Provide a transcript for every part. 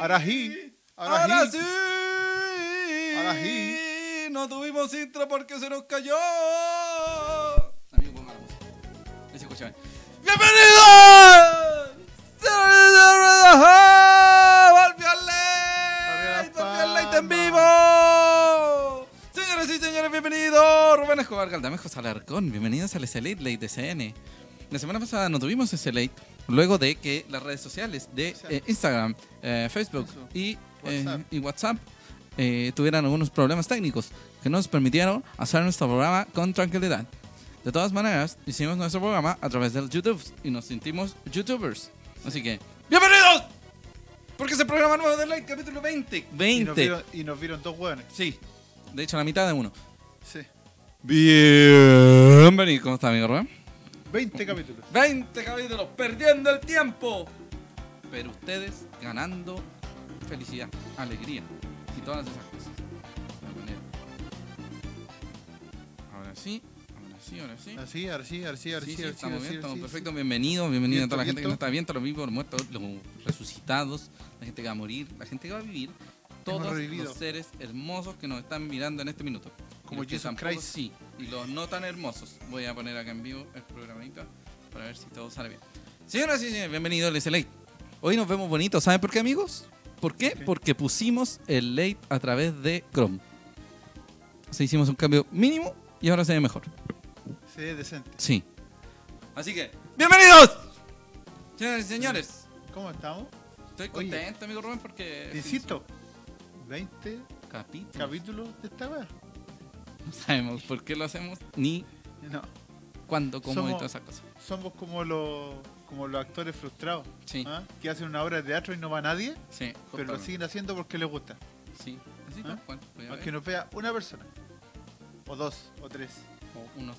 Arají. Ahora Arají. sí. Ahora sí. No tuvimos intro porque se nos cayó. Amigo, ponga la música. Ahí se escucha bien. ¡Bienvenidos! ¡Volvió al late! ¡Volvió al late en vivo! Señoras y señores, bienvenidos. Rubén Escobar Galdamejo Salarcón. Bienvenidos al SLate Late de CN. La semana pasada no tuvimos ese late luego de que las redes sociales de eh, Instagram, eh, Facebook y eh, WhatsApp. y WhatsApp eh, tuvieran algunos problemas técnicos que no nos permitieron hacer nuestro programa con tranquilidad. De todas maneras, hicimos nuestro programa a través del YouTube y nos sentimos YouTubers. Así que, ¡bienvenidos! Porque es el programa nuevo de Light, capítulo 20. Y nos, 20. vieron, y nos vieron dos hueones. Sí, de hecho, la mitad de uno. Sí. Bienvenido, ¿cómo está, amigo Rubén? 20 capítulos. 20 capítulos perdiendo el tiempo. Pero ustedes ganando felicidad, alegría y todas esas cosas. Ahora sí, ahora sí, ahora sí. Así, ahora sí, ahora sí, ahora Sí, sí, sí, ahora sí, estamos bien, estamos perfectos. Bienvenidos, bienvenidos a toda la gente que no Viento, está bien, todos los vivos, los muertos, los resucitados, la gente que va a morir, la gente que va a vivir. Todos los seres hermosos que nos están mirando en este minuto. Como Jesus tampoco- Christ. Sí, y los no tan hermosos. Voy a poner acá en vivo el programita para ver si todo sale bien. Señoras y señores, bienvenidos al SLA. Hoy nos vemos bonitos. ¿Saben por qué, amigos? ¿Por qué? ¿Por qué? Porque pusimos el late a través de Chrome. O sea, hicimos un cambio mínimo y ahora se ve mejor. Se ve decente. Sí. Así que, ¡bienvenidos! Señoras y señores, ¿Cómo estamos? estoy Oye, contento, amigo Rubén, porque... Te insisto, 20 Capítulo. capítulos de esta weá. No sabemos por qué lo hacemos, ni No, cuándo, cómo y todas esas cosas. somos como los como los actores frustrados, Sí, ¿ah? que hacen una obra de teatro y no va nadie, sí. pero lo siguen haciendo porque les gusta. Sí, así ¿Ah? cual. Aunque nos vea una persona, o dos, o tres. O uno.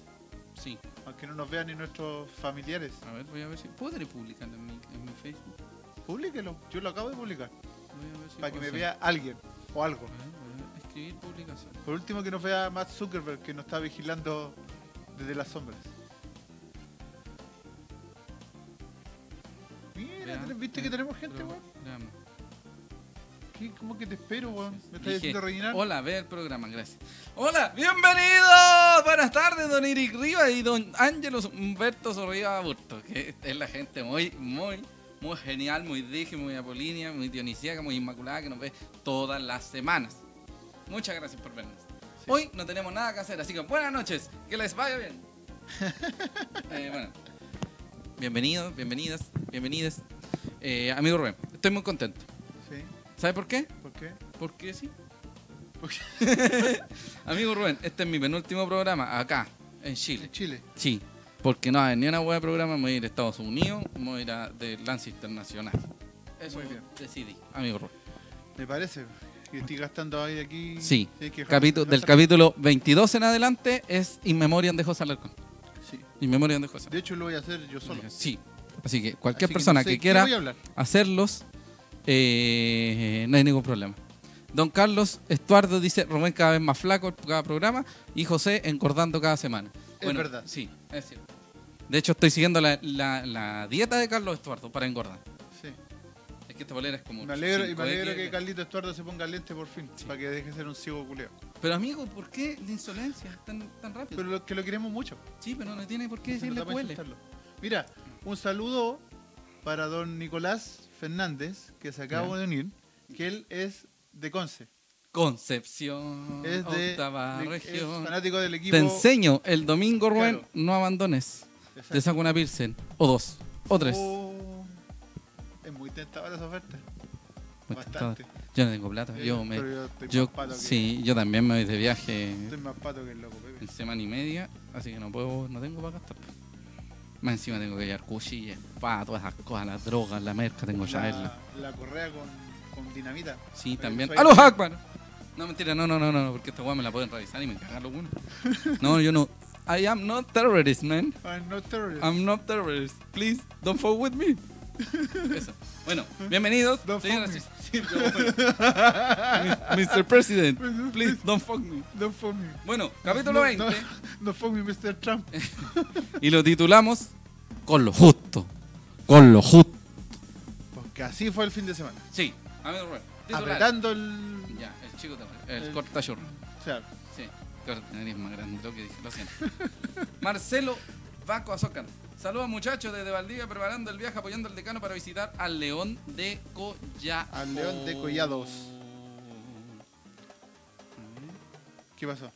Sí. Aunque no nos vean ni nuestros familiares. A ver, voy a ver si. ¿Podré publicarlo en mi, en mi Facebook? Publíquelo, yo lo acabo de publicar. Voy a ver si Para que me vea alguien o algo. Escribir publicación. Por último, que nos vea Matt Zuckerberg, que nos está vigilando desde las sombras. Mira, ¿viste que tenemos gente, weón? ¿Qué- ¿Cómo que te espero, weón? ¿Me estás diciendo rellenar? Hola, ve el programa, gracias. Hola, bienvenidos. Buenas tardes, don Eric Rivas y don Ángelos Humberto Sorriba Aburto, que es la gente muy, muy, muy genial, muy dije, muy apolínea, muy dionisíaca, muy inmaculada, que nos ve todas las semanas. Muchas gracias por vernos. Sí. Hoy no tenemos nada que hacer, así que buenas noches, que les vaya bien. Eh, bueno, bienvenidos, bienvenidas, bienvenidas. Eh, amigo Rubén, estoy muy contento. Sí, ¿Sabe por qué? ¿por qué? Porque sí. Porque Amigo Rubén, este es mi penúltimo programa acá, en Chile. en Chile. Sí, porque no hay ni una hueá de programa, me voy a ir a Estados Unidos, me voy a ir a de Lance Internacional. Eso Muy bien. decidí, amigo Rubén. Me parece que estoy gastando ahí aquí. Sí. que Capítulo, del capítulo 22 en adelante es In Memoriam de José Alarcón. Sí. In Memoriam de José. De hecho, lo voy a hacer yo solo. Sí. Así que cualquier Así persona no sé que qué quiera voy a hablar. hacerlos, eh, no hay ningún problema. Don Carlos Estuardo dice Rubén cada vez más flaco cada programa y José engordando cada semana. Es verdad. Sí, es cierto. De hecho, estoy siguiendo la, la- la dieta de Carlos Estuardo para engordar. Sí. Es que esta bolera es como. Me alegro, y me 5 alegro que Carlito Estuardo se ponga lente por fin, Sí. para que deje de ser un ciego culeo. Pero amigo, ¿por qué la insolencia tan, tan rápido? Pero lo, que lo queremos mucho. sí, pero no tiene por qué decirle cuele. Mira, un saludo para don Nicolás Fernández, que se acaba de unir, que él es de Conce. Concepción, Es de, octava de- es región. fanático del equipo. Te enseño el domingo, Rubén, Claro. no abandones. Te saco una Pilsen, o dos, o tres. Oh, es muy tentadora esa oferta. Muy Bastante. tentador. Yo no tengo plata. Yo me, yo que, sí, yo también me voy de viaje estoy más pato que el loco, Pepe. en semana y media, así que no puedo, no tengo para gastar. Más encima tengo que llevar cuchillas, pa, todas esas cosas, las drogas, la merca, tengo que traerla. La, correa con, con dinamita. Sí, también. ¡A los Hackman! No, mentira, no, no, no, no, porque esta weá me la pueden revisar y me cagan los buenos. No, yo no. I am not terrorist, man. I'm not terrorist. I'm not terrorist. Please, don't fuck with me. Eso. Bueno, bienvenidos. Don't fuck señoras me. sí, bueno. Mr. President, please, don't fuck me. No for me. Bueno, capítulo No, 20. No, no for me, Mr. Trump. Y lo titulamos Con lo justo. Con lo justo. Porque así fue el fin de semana. Sí, Rubén, titular. apretando el. Ya, el chico terrible, el El- cortachur. O más grande, lo que dije, lo siento. Marcelo Vaco Azócar. Saludos muchachos desde Valdivia preparando el viaje apoyando al decano para visitar al León de Collados. Al León de Collados. ¿qué pasó?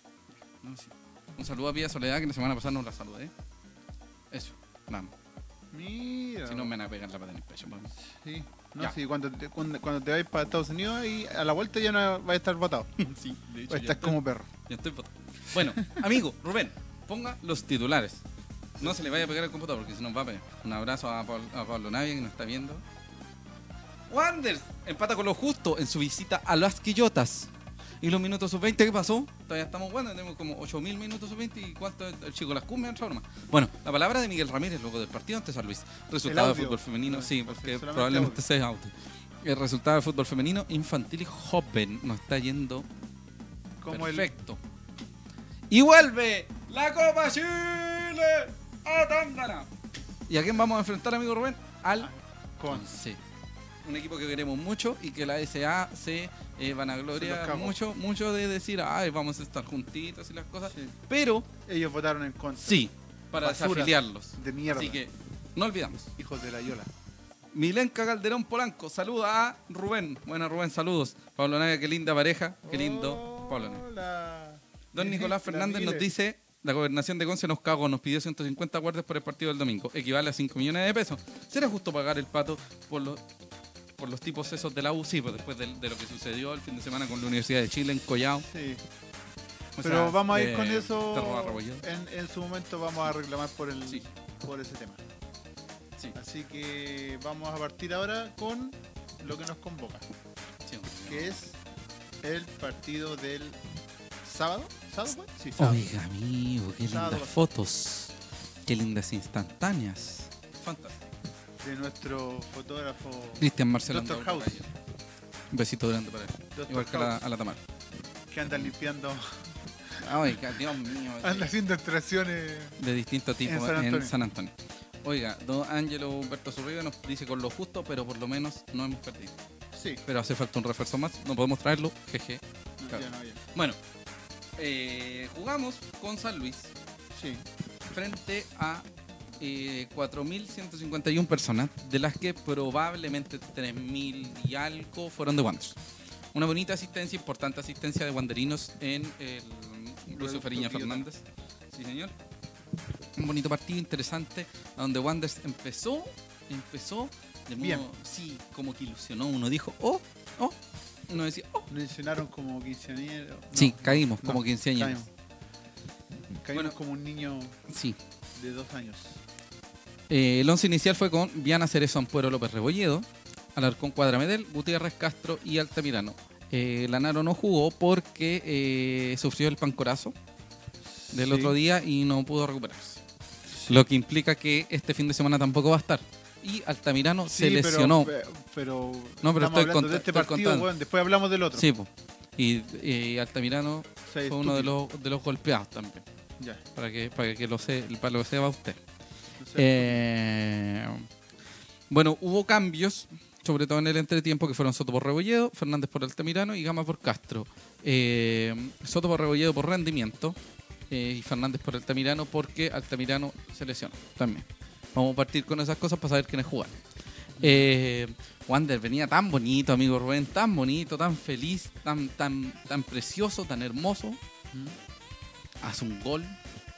No, sí. Un saludo a Pía Soledad que la semana pasada no la saludé. Eso, vamos. Mira. Si no me van a pegar la pata en el pecho. pues. Sí. No, Ya. sí, cuando te, cuando, cuando te vais para Estados Unidos y a la vuelta ya no vas a estar votado. Sí, de hecho, ya estoy- como perro. ya estoy votado. Bueno, amigo, Rubén, ponga los titulares. No se le vaya a pegar el computador porque se nos va a pegar. Un abrazo a, Paul- a Pablo Navia que nos está viendo. Wanders empata con lo justo en su visita a las Quillotas. ¿Y los minutos sub-20 qué pasó? Todavía estamos buenos, tenemos como 8.000 minutos sub-20 y cuánto el chico las cumbia otra nomás. Bueno, la palabra de Miguel Ramírez luego del partido ante San Luis. Resultado de audio. fútbol femenino, No, sí, porque solamente probablemente audio. sea audio. El resultado del fútbol femenino infantil y joven nos está yendo Como el. Perfecto. Y vuelve la Copa Chile a Tangana. ¿Y a quién vamos a enfrentar, amigo Rubén? Al Con. Conce. Un equipo que queremos mucho y que la SA se eh, Se vanagloria cagó. mucho, mucho de decir, ay, vamos a estar juntitos y las cosas. Sí. Pero Ellos votaron en contra. sí, para Basuras desafiliarlos. De mierda. Así que no olvidamos. Hijos de la Yola. Milenka Calderón Polanco, saluda a Rubén. Buena Rubén, saludos. Pablo Navia, qué linda pareja. Qué lindo. Pablo Navia. Don Nicolás Fernández nos dice, la gobernación de Conce nos cagó, nos pidió 150 guardias por el partido del domingo, equivale a 5 millones de pesos. ¿Será justo pagar el pato por los, por los tipos esos de la U? Sí, pues después de, de lo que sucedió el fin de semana con la Universidad de Chile en Collao. Sí. O Pero sea, vamos a ir con eso. En, en su momento vamos a reclamar por el Sí. por ese tema. Sí, Así que vamos a partir ahora con lo que nos convoca, sí. que es el partido del sábado. Oiga, amigo, qué lindas fotos. Qué lindas instantáneas. Fantástico. De nuestro fotógrafo Cristian Marcelo. Andaur, House. Un besito grande para él. Igual que a la, a la Tamara. que anda limpiando, Oiga, Dios mío. anda haciendo extracciones. de distintos tipos En en San San, Antonio. Antonio. Oiga, don Ángelo Humberto Zurriga nos dice con lo justo, pero por lo menos no hemos perdido. Sí, Pero hace falta un refuerzo más, no podemos traerlo, jeje. no, Claro. ya no, ya. Bueno, eh, jugamos con San Luis Sí, frente a eh, 4.151 personas, de las que probablemente 3.000 y algo fueron de Wanderers. Una bonita asistencia, importante asistencia de Wanderinos en el Lucio Fariña. Fernández. Sí, señor. Un bonito partido interesante, donde Wanderers empezó, empezó de modo, Bien. sí, como que ilusionó. Uno dijo, oh, oh. Uno decía, oh. mencionaron como quinceañero. no, sí, caímos no, como quinceañeros. Caímos, Caímos Bueno. como un niño Sí. de dos años. Eh, el once inicial fue con Viana Cerezo Ampuero López Rebolledo, Alarcón Cuadramedel, Gutiérrez Castro y Altamirano. Eh, Lanaro no jugó porque eh, sufrió el pancorazo del Sí. otro día y no pudo recuperarse. Lo que implica que este fin de semana tampoco va a estar. Y Altamirano se Sí, pero- lesionó. Pero, pero No, pero estoy de este estoy partido, contando. weón, después hablamos del otro. Sí, po. y eh, Altamirano fue uno de los, de los golpeados también. Ya, Para que, para que lo, se, para lo que sepa usted. no sé. Eh, bueno, hubo cambios, sobre todo en el entretiempo, que fueron Soto por Rebolledo, Fernández por Altamirano y Gama por Castro. Eh, Soto por Rebolledo por rendimiento eh, y Fernández por Altamirano porque Altamirano se lesionó también. Vamos a partir con esas cosas para saber quiénes jugaron. Eh, Wander venía tan bonito, amigo Rubén, tan bonito, tan feliz, tan, tan, tan precioso, tan hermoso. Hace un gol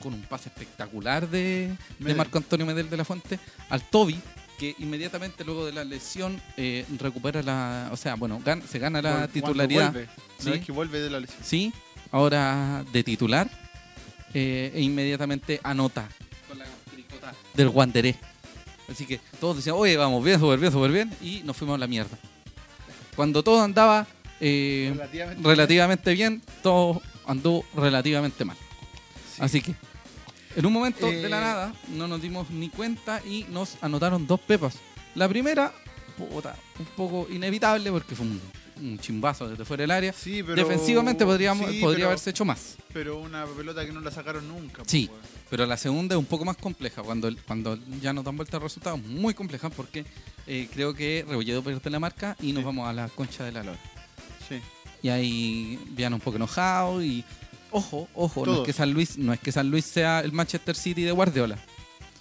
con un pase espectacular de, de. Marco Antonio Medel de la Fuente al Toby, que inmediatamente luego de la lesión eh, recupera la. O sea, bueno, gan- se gana la Cuando titularidad. Vuelve, Sí. no es que vuelve de la lesión. Sí, ahora de titular eh, e inmediatamente anota del Wanderé. Así que todos decían, oye, vamos bien, súper bien, súper bien, y nos fuimos a la mierda. Cuando todo andaba eh, Relativamente. relativamente bien, todo andó relativamente mal. Sí. Así que, en un momento de la Eh, nada, no nos dimos ni cuenta y nos anotaron dos pepas. La primera, puta, un poco inevitable porque fue un un chimbazo desde fuera del área. Sí, pero... Defensivamente podríamos, sí, podría pero- haberse hecho más. Pero una pelota que no la sacaron nunca. pues, Sí. Pero la segunda es un poco más compleja, cuando, cuando ya nos dan vuelta el resultado, muy compleja porque eh, creo que Rebolledo pierde la marca y nos Sí. vamos a la concha de la lora. Sí. Y ahí Viana un poco enojado y ojo, ojo, no es que San Luis, no es que San Luis sea el Manchester City de Guardiola,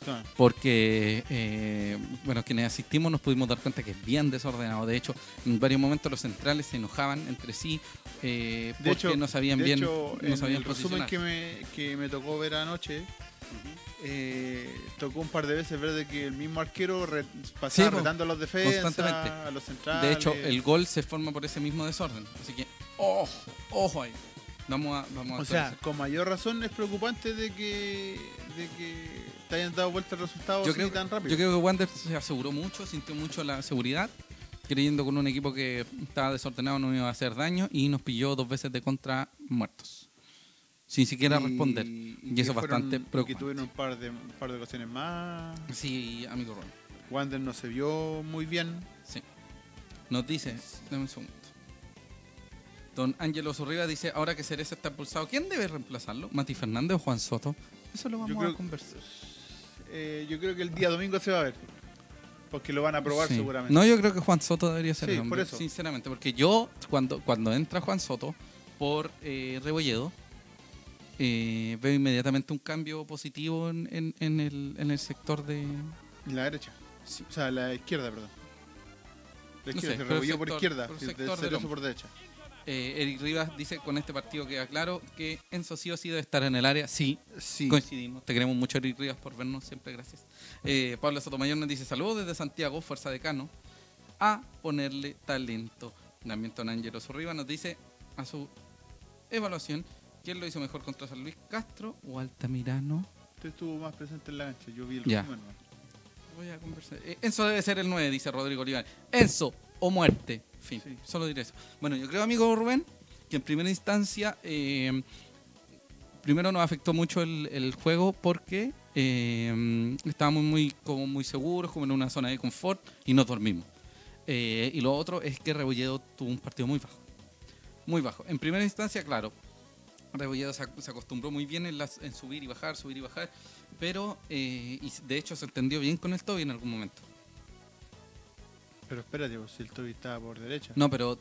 Claro. porque eh, bueno, quienes asistimos nos pudimos dar cuenta que es bien desordenado. De hecho, en varios momentos los centrales se enojaban entre sí eh, De porque hecho, no sabían de bien, hecho, no sabían el resumen que me, que me tocó ver anoche, eh, tocó un par de veces ver de que el mismo arquero re- pasaba Sí, retando a los defensas, a los centrales. De hecho, el gol se forma por ese mismo desorden. Así que, ojo, ojo ahí. Vamos a, vamos a O sea, eso. con mayor razón es preocupante de que, de que te hayan dado vuelta el resultado yo creo, tan rápido. yo creo que Wander se aseguró mucho, sintió mucho la seguridad, creyendo con un equipo que estaba desordenado no iba a hacer daño y nos pilló dos veces de contra muertos. Sin siquiera Y- responder. y Y eso es bastante y Que preocupante. tuvieron un par de, un par de ocasiones más. Sí, amigo Ron. Wander no se vio muy bien. Sí. Nos dice, dame un segundo. Don Ángelo Zurriba dice, ahora que Cereza está expulsado, ¿quién debe reemplazarlo? ¿Mati Fernández o Juan Soto? Eso lo vamos creo- a conversar. Eh, yo creo que el día domingo se va a ver. Porque lo van a probar Sí. seguramente. No, yo creo que Juan Soto debería ser Sí, el hombre, por eso. sinceramente, porque yo cuando, cuando entra Juan Soto por eh, Rebolledo, eh, veo inmediatamente un cambio positivo en, en- en el, en el sector de... La derecha. Sí. O sea, la izquierda, perdón. La No izquierda, sé, se revolvió por sector- izquierda. por de por derecha. Eh, Eric Rivas dice, con este partido queda claro que Enzo sí o sí debe estar en el área. Sí, Sí. coincidimos. Te queremos mucho, Eric Rivas, por vernos siempre, gracias. Eh, Pablo Sotomayor nos dice, saludos desde Santiago, Fuerza de Cano, a ponerle talento. También Don Ángelo Zorriba nos dice, a su evaluación, ¿quién lo hizo mejor contra San Luis Castro o Altamirano? Usted estuvo más presente en la cancha. Yo vi el Ya. resumen. ¿no? Voy a conversar. Eh, Enzo debe ser el 9, dice Rodrigo Olivares. Enzo o muerte. Fin. Sí. Solo diré eso. Bueno, yo creo, amigo Rubén, que en primera instancia, eh, primero nos afectó mucho el, el juego porque eh, estábamos muy, como muy seguros, como en una zona de confort y nos dormimos. Eh, y lo otro es que Rebolledo tuvo un partido muy bajo. Muy bajo. En primera instancia, claro, Rebolledo se, ac- se acostumbró muy bien en, las- en subir y bajar, subir y bajar, pero eh, y de hecho se entendió bien con el Toby en algún momento. Pero espérate, pues, si el Toby estaba por derecha. No, pero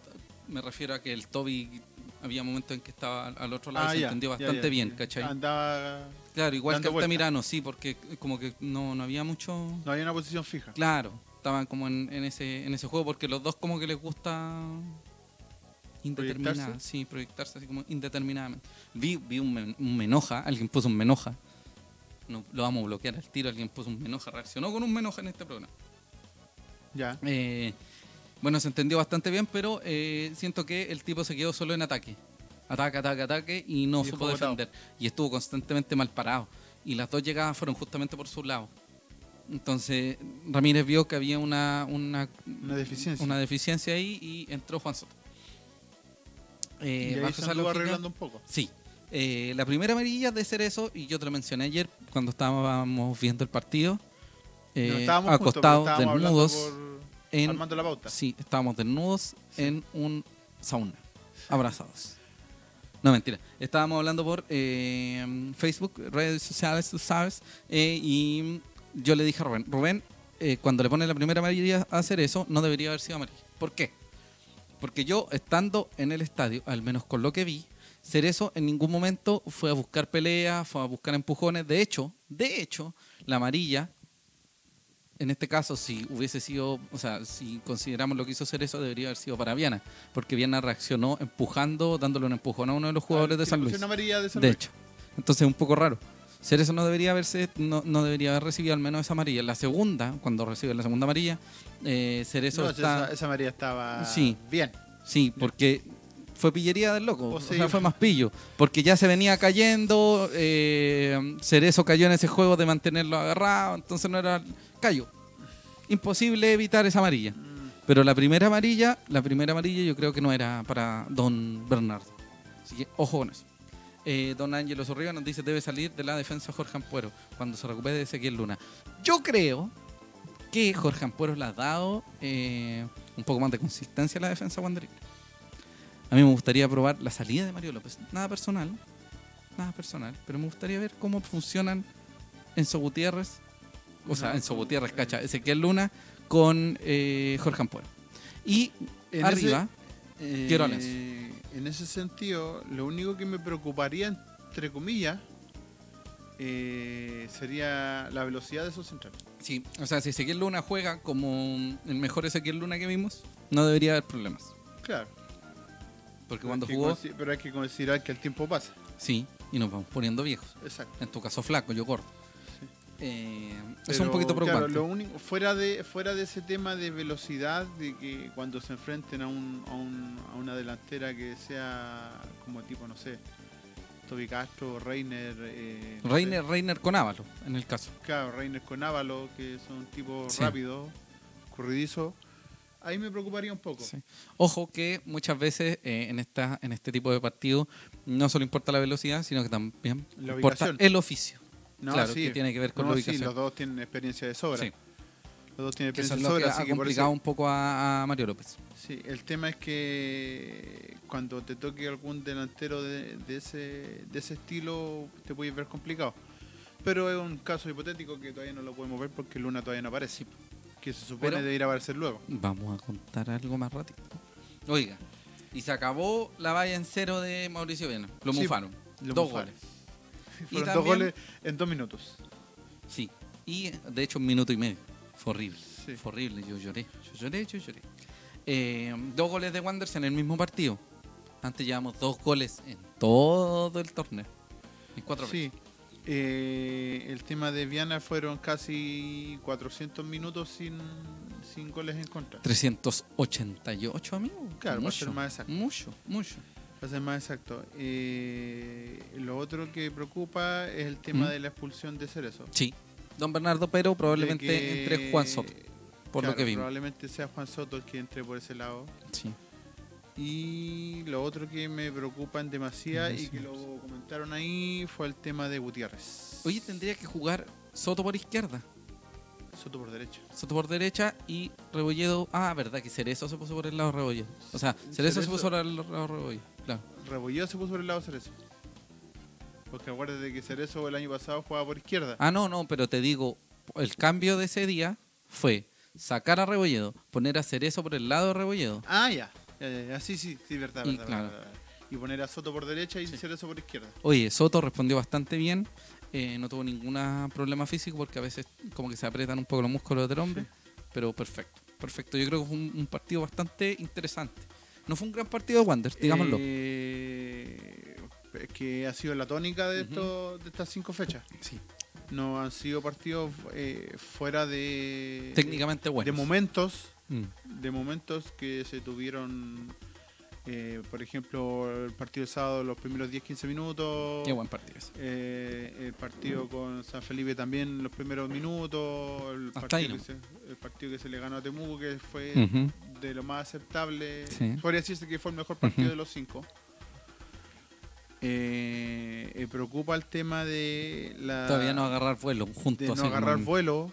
me refiero a que el Toby había momentos en que estaba al- otro lado y Ah, se ya, entendió bastante ya, bien. ¿cachai? Andaba. claro, igual que. Altamirano, sí, porque como que no, no había mucho... No había una posición fija. Claro, estaban como en, en ese, en ese juego porque los dos como que les gusta indeterminada, ¿Proyectarse? sí, proyectarse así como indeterminadamente. Vi, vi un, men- un menoja, alguien puso un menoja. No, lo vamos a bloquear al tiro, alguien puso un menoja, reaccionó con un menoja en este programa. Ya. Eh, bueno, se entendió bastante bien, pero eh, siento que el tipo se quedó solo en ataque. Ataque, ataque, ataque y no Y supo botado. defender. Y estuvo constantemente mal parado. Y las dos llegadas fueron justamente por su lado. Entonces Ramírez vio que había una, una, Una deficiencia. una deficiencia ahí y entró Juan Soto. Eh, y ahí bajo se lógica- arreglando un poco. Sí. Eh, la primera amarilla de ser eso, y yo te lo mencioné ayer cuando estábamos viendo el partido, eh, no estábamos acostados, desnudos, por- en, armando la pauta. Sí, estábamos desnudos en un sauna, abrazados. No, mentira. Estábamos hablando por eh, Facebook, redes sociales, tú sabes, eh, y yo le dije a Rubén, Rubén, eh, cuando le pone la primera amarilla a hacer eso, no debería haber sido amarilla. ¿Por qué? Porque yo, estando en el estadio, al menos con lo que vi, Cerezo en ningún momento fue a buscar peleas, fue a buscar empujones. De hecho, de hecho, la amarilla, en este caso, si hubiese sido, o sea, si consideramos lo que hizo Cerezo, debería haber sido para Viana, porque Viana reaccionó empujando, dándole un empujón a uno de los jugadores Ah, de sí, San Luis. de San De Luis. hecho. Entonces es un poco raro. Cerezo no debería haberse, no, no debería haber recibido al menos esa amarilla. La segunda, cuando recibe la segunda amarilla, eh, Cerezo No, está. esa, esa amarilla estaba Sí. bien. Sí, porque fue pillería del loco. O O, sea, fue más pillo. Porque ya se venía cayendo. Eh, Cerezo cayó en ese juego de mantenerlo agarrado. Entonces no era. Cayó. Imposible evitar esa amarilla. Mm, Pero la primera amarilla, la primera amarilla yo creo que no era para Don Bernardo. Así que ojo con eso. Eh, don Ángelo Zorriga nos dice debe salir de la defensa Jorge Ampuero cuando se recupere de Ezequiel Luna. Yo creo que Jorge Ampuero le ha dado eh, un poco más de consistencia a la defensa wanderina. A mí me gustaría probar la salida de Mario López. Nada personal, nada personal, pero me gustaría ver cómo funcionan Enzo Gutiérrez, o sea, Enzo Gutiérrez, cacha, Ezequiel Luna con eh, Jorge Ampuero. Y En arriba, Eh, Quiero a Lenzo. En ese sentido, lo único que me preocuparía, entre comillas, eh, sería la velocidad de esos centrales. sí, o sea, si Ezequiel Luna juega como el mejor Ezequiel Luna que vimos, no debería haber problemas. Claro. Porque pero cuando jugó, Pero hay que considerar que el tiempo pasa. sí, y nos vamos poniendo viejos. Exacto. En tu caso flaco, yo. Sí. Eh, es un poquito preocupante. Claro, lo único, fuera de fuera de ese tema de velocidad, de que cuando se enfrenten a, un, a, un- a una delantera que sea como tipo, no sé, Toby Castro, Reiner. Eh, no Reiner, sé, Reiner con Ávalo, en el caso. claro, Reiner con Ávalo, que son tipos Sí. rápidos, corridizos. Ahí me preocuparía un poco. Sí. Ojo que muchas veces eh, en, esta, en este tipo de partidos no solo importa la velocidad, sino que también La importa el oficio. No, claro, sí. que tiene que ver con No, la sí, ubicación. los dos tienen experiencia de sobra. Sí, Los dos tienen que experiencia de lo que sobra, ha así que complicado eso- un poco a, a Mario López. Sí, el tema es que cuando te toque algún delantero de, de ese, de ese estilo te puedes ver complicado. Pero es un caso hipotético que todavía no lo podemos ver porque Luna todavía no aparece. Que se supone Pero- debería aparecer luego. Vamos a contar algo más rápido. Oiga, y se acabó la valla en cero de Mauricio Viena. Lo Sí, mufaron. lo dos mufaron. goles. Fueron dos también- goles en dos minutos. Sí. Y de hecho un minuto y medio. Fue horrible. Sí. Fue horrible. Yo lloré. Yo lloré, yo lloré. Eh, dos goles de Wanderers en el mismo partido. Antes llevamos dos goles en todo el torneo. En cuatro Sí. veces. Eh, el tema de Viana fueron casi 400 minutos sin, sin goles en contra. 388, amigo. Claro, mucho, ser más exacto. Mucho, mucho. Para ser más exacto. Eh, lo otro que preocupa es el tema ¿Mm? de la expulsión de Cerezo. Sí. Don Bernardo, pero probablemente que- entre Juan Soto, por lo claro, que vimos. Probablemente sea Juan Soto el que entre por ese lado. Sí. Y lo otro que me preocupa en demasía y que lo comentaron ahí fue el tema de Gutiérrez. Oye, tendría que jugar Soto por izquierda, Soto por derecha. Soto por derecha y Rebolledo. Ah, verdad que Cerezo se puso por el lado de Rebolledo. O sea, Cerezo, se puso por el lado de Rebolledo. Claro. Rebolledo se puso por el lado de Cerezo. Porque acuérdate que Cerezo el año pasado jugaba por izquierda. Ah, no, no, pero te digo, el cambio de ese día fue sacar a Rebolledo, poner a Cerezo por el lado de Rebolledo. Ah, ya. Ya. Sí, sí, sí, verdad, Y verdad, claro. verdad. Y poner a Soto por derecha y Sí. Cerezo por izquierda. Oye, Soto respondió bastante bien, eh, no tuvo ningún problema físico porque a veces como que se aprietan un poco los músculos del hombre, pero perfecto, perfecto. Yo creo que fue un, un partido bastante interesante. No fue un gran partido de Wanderers, digámoslo. Eh, es que ha sido la tónica de, estos- de estas cinco fechas. sí, No han sido partidos eh, fuera de. técnicamente bueno. De momentos. Mm. De momentos que se tuvieron. eh, por ejemplo, el partido del sábado, los primeros 10-15 minutos. Qué buen partido ese. Eh, el partido con San Felipe también los primeros minutos. El partido, que se, el partido que se le ganó a Temuco, que fue de lo más aceptable. Sí. Podría decirse que fue el mejor partido de los cinco. Eh, eh, preocupa el tema de la Todavía no agarrar vuelo juntos. de no agarrar vuelo,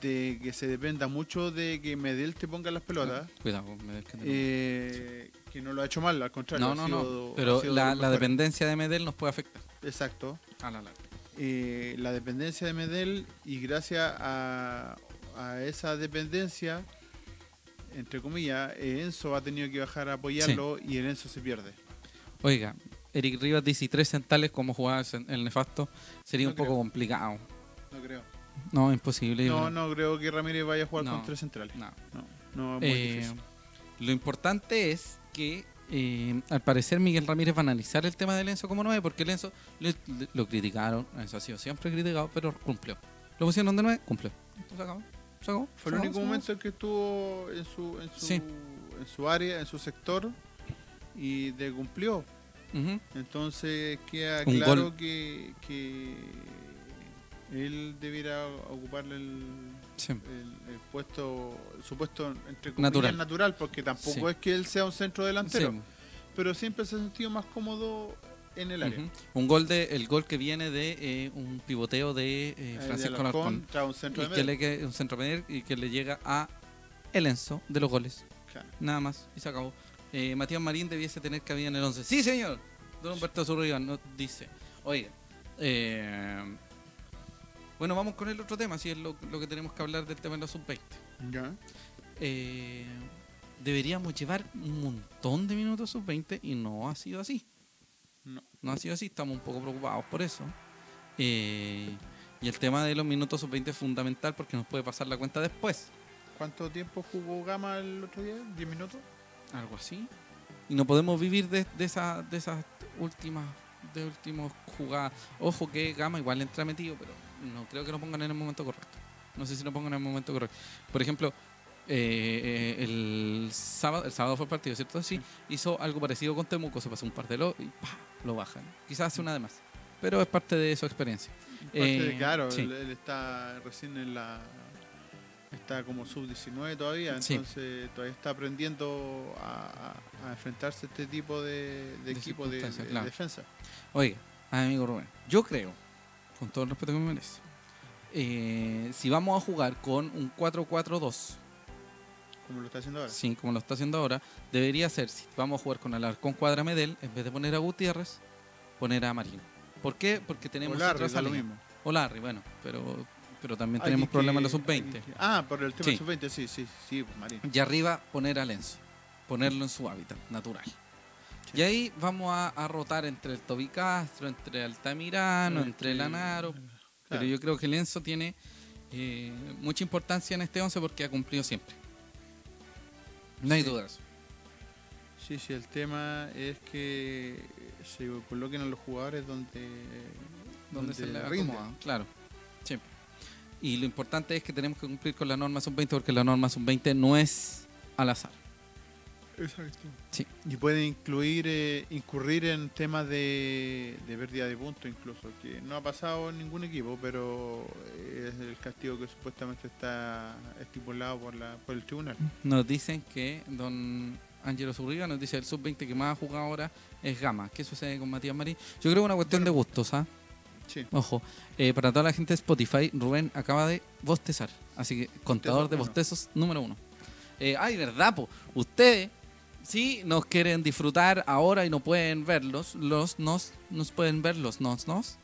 de que se dependa mucho de que Medel te ponga las pelotas. Cuidado, con Medel, que te- Eh, que no lo ha hecho mal, al contrario. no, no, sido- no. Pero la, dependencia de Medel nos puede afectar. Exacto. A la larga. Eh, la dependencia de Medel y gracias a, a esa dependencia, entre comillas, Enzo ha tenido que bajar a apoyarlo y el Enzo se pierde. Oiga, Eric Rivas dice tres centrales como jugaba en el nefasto. Sería No un poco complicado. No creo. No, imposible. No, no creo que Ramírez vaya a jugar No. con tres centrales. No. No, no es muy Eh, difícil. lo importante es que eh, al parecer Miguel Ramírez va a analizar el tema de Lenzo como 9 porque Lenzo le- le- lo criticaron, eso ha sido siempre criticado, pero cumplió. Lo pusieron de 9, cumplió. Se acabó. Se acabó. Fue se el acabó, único momento en que estuvo en su, en su, Sí. en su área, en su sector y de cumplió. Entonces queda Un claro que, que él debiera ocuparle el, Sí. el- el puesto, su puesto entre comillas Natural. natural, porque tampoco Sí. es que él sea un centro delantero, Sí. pero siempre se ha sentido más cómodo en el área. Un gol de el gol que viene de eh, un pivoteo de eh, Eh, de Francisco Alarcón, un centro y de que le que un centro medio y que le llega a el Enzo de los goles. Claro. Nada más y se acabó. Eh, Matías Marín debiese tener cabida en el 11. Sí, señor. Don Humberto Zurriba nos dice. Oiga, eh, bueno, vamos con el otro tema, si es lo, lo que tenemos que hablar del tema de los sub-20. Ya. Eh, deberíamos llevar un montón de minutos sub-20 y no ha sido así. No. No ha sido así, estamos un poco preocupados por eso. Eh, y el tema de los minutos sub-20 es fundamental porque nos puede pasar la cuenta después. ¿Cuánto tiempo jugó Gama el otro día? ¿10 minutos? Algo así. Y no podemos vivir de, de, esa- de esas últimas de últimos jugadas. Ojo que Gama igual entra metido, pero no creo que lo pongan en el momento correcto. No sé si lo pongan en el momento correcto. Por ejemplo, eh, eh, el sábado, el sábado fue el partido, ¿cierto? Sí, hizo algo parecido con Temuco, se pasó un par de lo y ¡pah! lo bajan. Quizás hace una de más, pero es parte de su experiencia. Parte de- Eh, claro, sí. él, él está recién en la. Está como sub-19 todavía, Sí. entonces todavía está aprendiendo a, a- a enfrentarse a este tipo de, de De equipo de, circunstancias, de claro. defensa. Oiga, amigo Rubén, yo creo, con todo el respeto que me merece, eh, si vamos a jugar con un 4-4-2, Como lo está haciendo ahora. sí, como lo está haciendo ahora, debería ser, si vamos a jugar con Alarcón Cuadra Medel, en vez de poner a Gutiérrez, poner a Marín. ¿Por qué? Porque tenemos o Larry, otra da lo salida. mismo. O Larry, bueno, pero, pero también tenemos que- problemas en los hay sub-20. que- Ah, por el tema Sí. del sub-20, sí, sí, sí, pues, Marín. Y arriba poner a Lenzo, ponerlo en su hábitat natural. Y ahí vamos a, a rotar entre el Toby Castro, entre Altamirano, entre Lanaro. Pero yo creo que Lenzo tiene eh, mucha importancia en este 11 porque ha cumplido siempre. No hay dudas. Sí, sí, el tema es que se coloquen a los jugadores donde, Donde se le rinden. acomoda, claro. Siempre. Y lo importante es que tenemos que cumplir con la norma sub-20 porque la norma sub-20 no es al azar. Exacto. Sí. Y puede incluir, eh, incurrir en temas de, de pérdida de puntos incluso, que no ha pasado en ningún equipo, pero es el castigo que supuestamente está estipulado por, la, por el tribunal. Nos dicen que don Ángelo Zurriba nos dice el sub-20 que más ha jugado ahora es Gama. ¿Qué sucede con Matías Marín? Yo creo que es una cuestión de gustos, ¿ah? Sí. Ojo, eh, para toda la gente de Spotify, Rubén acaba de bostezar. Así que contador de bostezos número uno. Eh, ay, verdad, po. Ustedes, si nos quieren disfrutar ahora y no pueden verlos, los nos, nos pueden ver los nos, nos.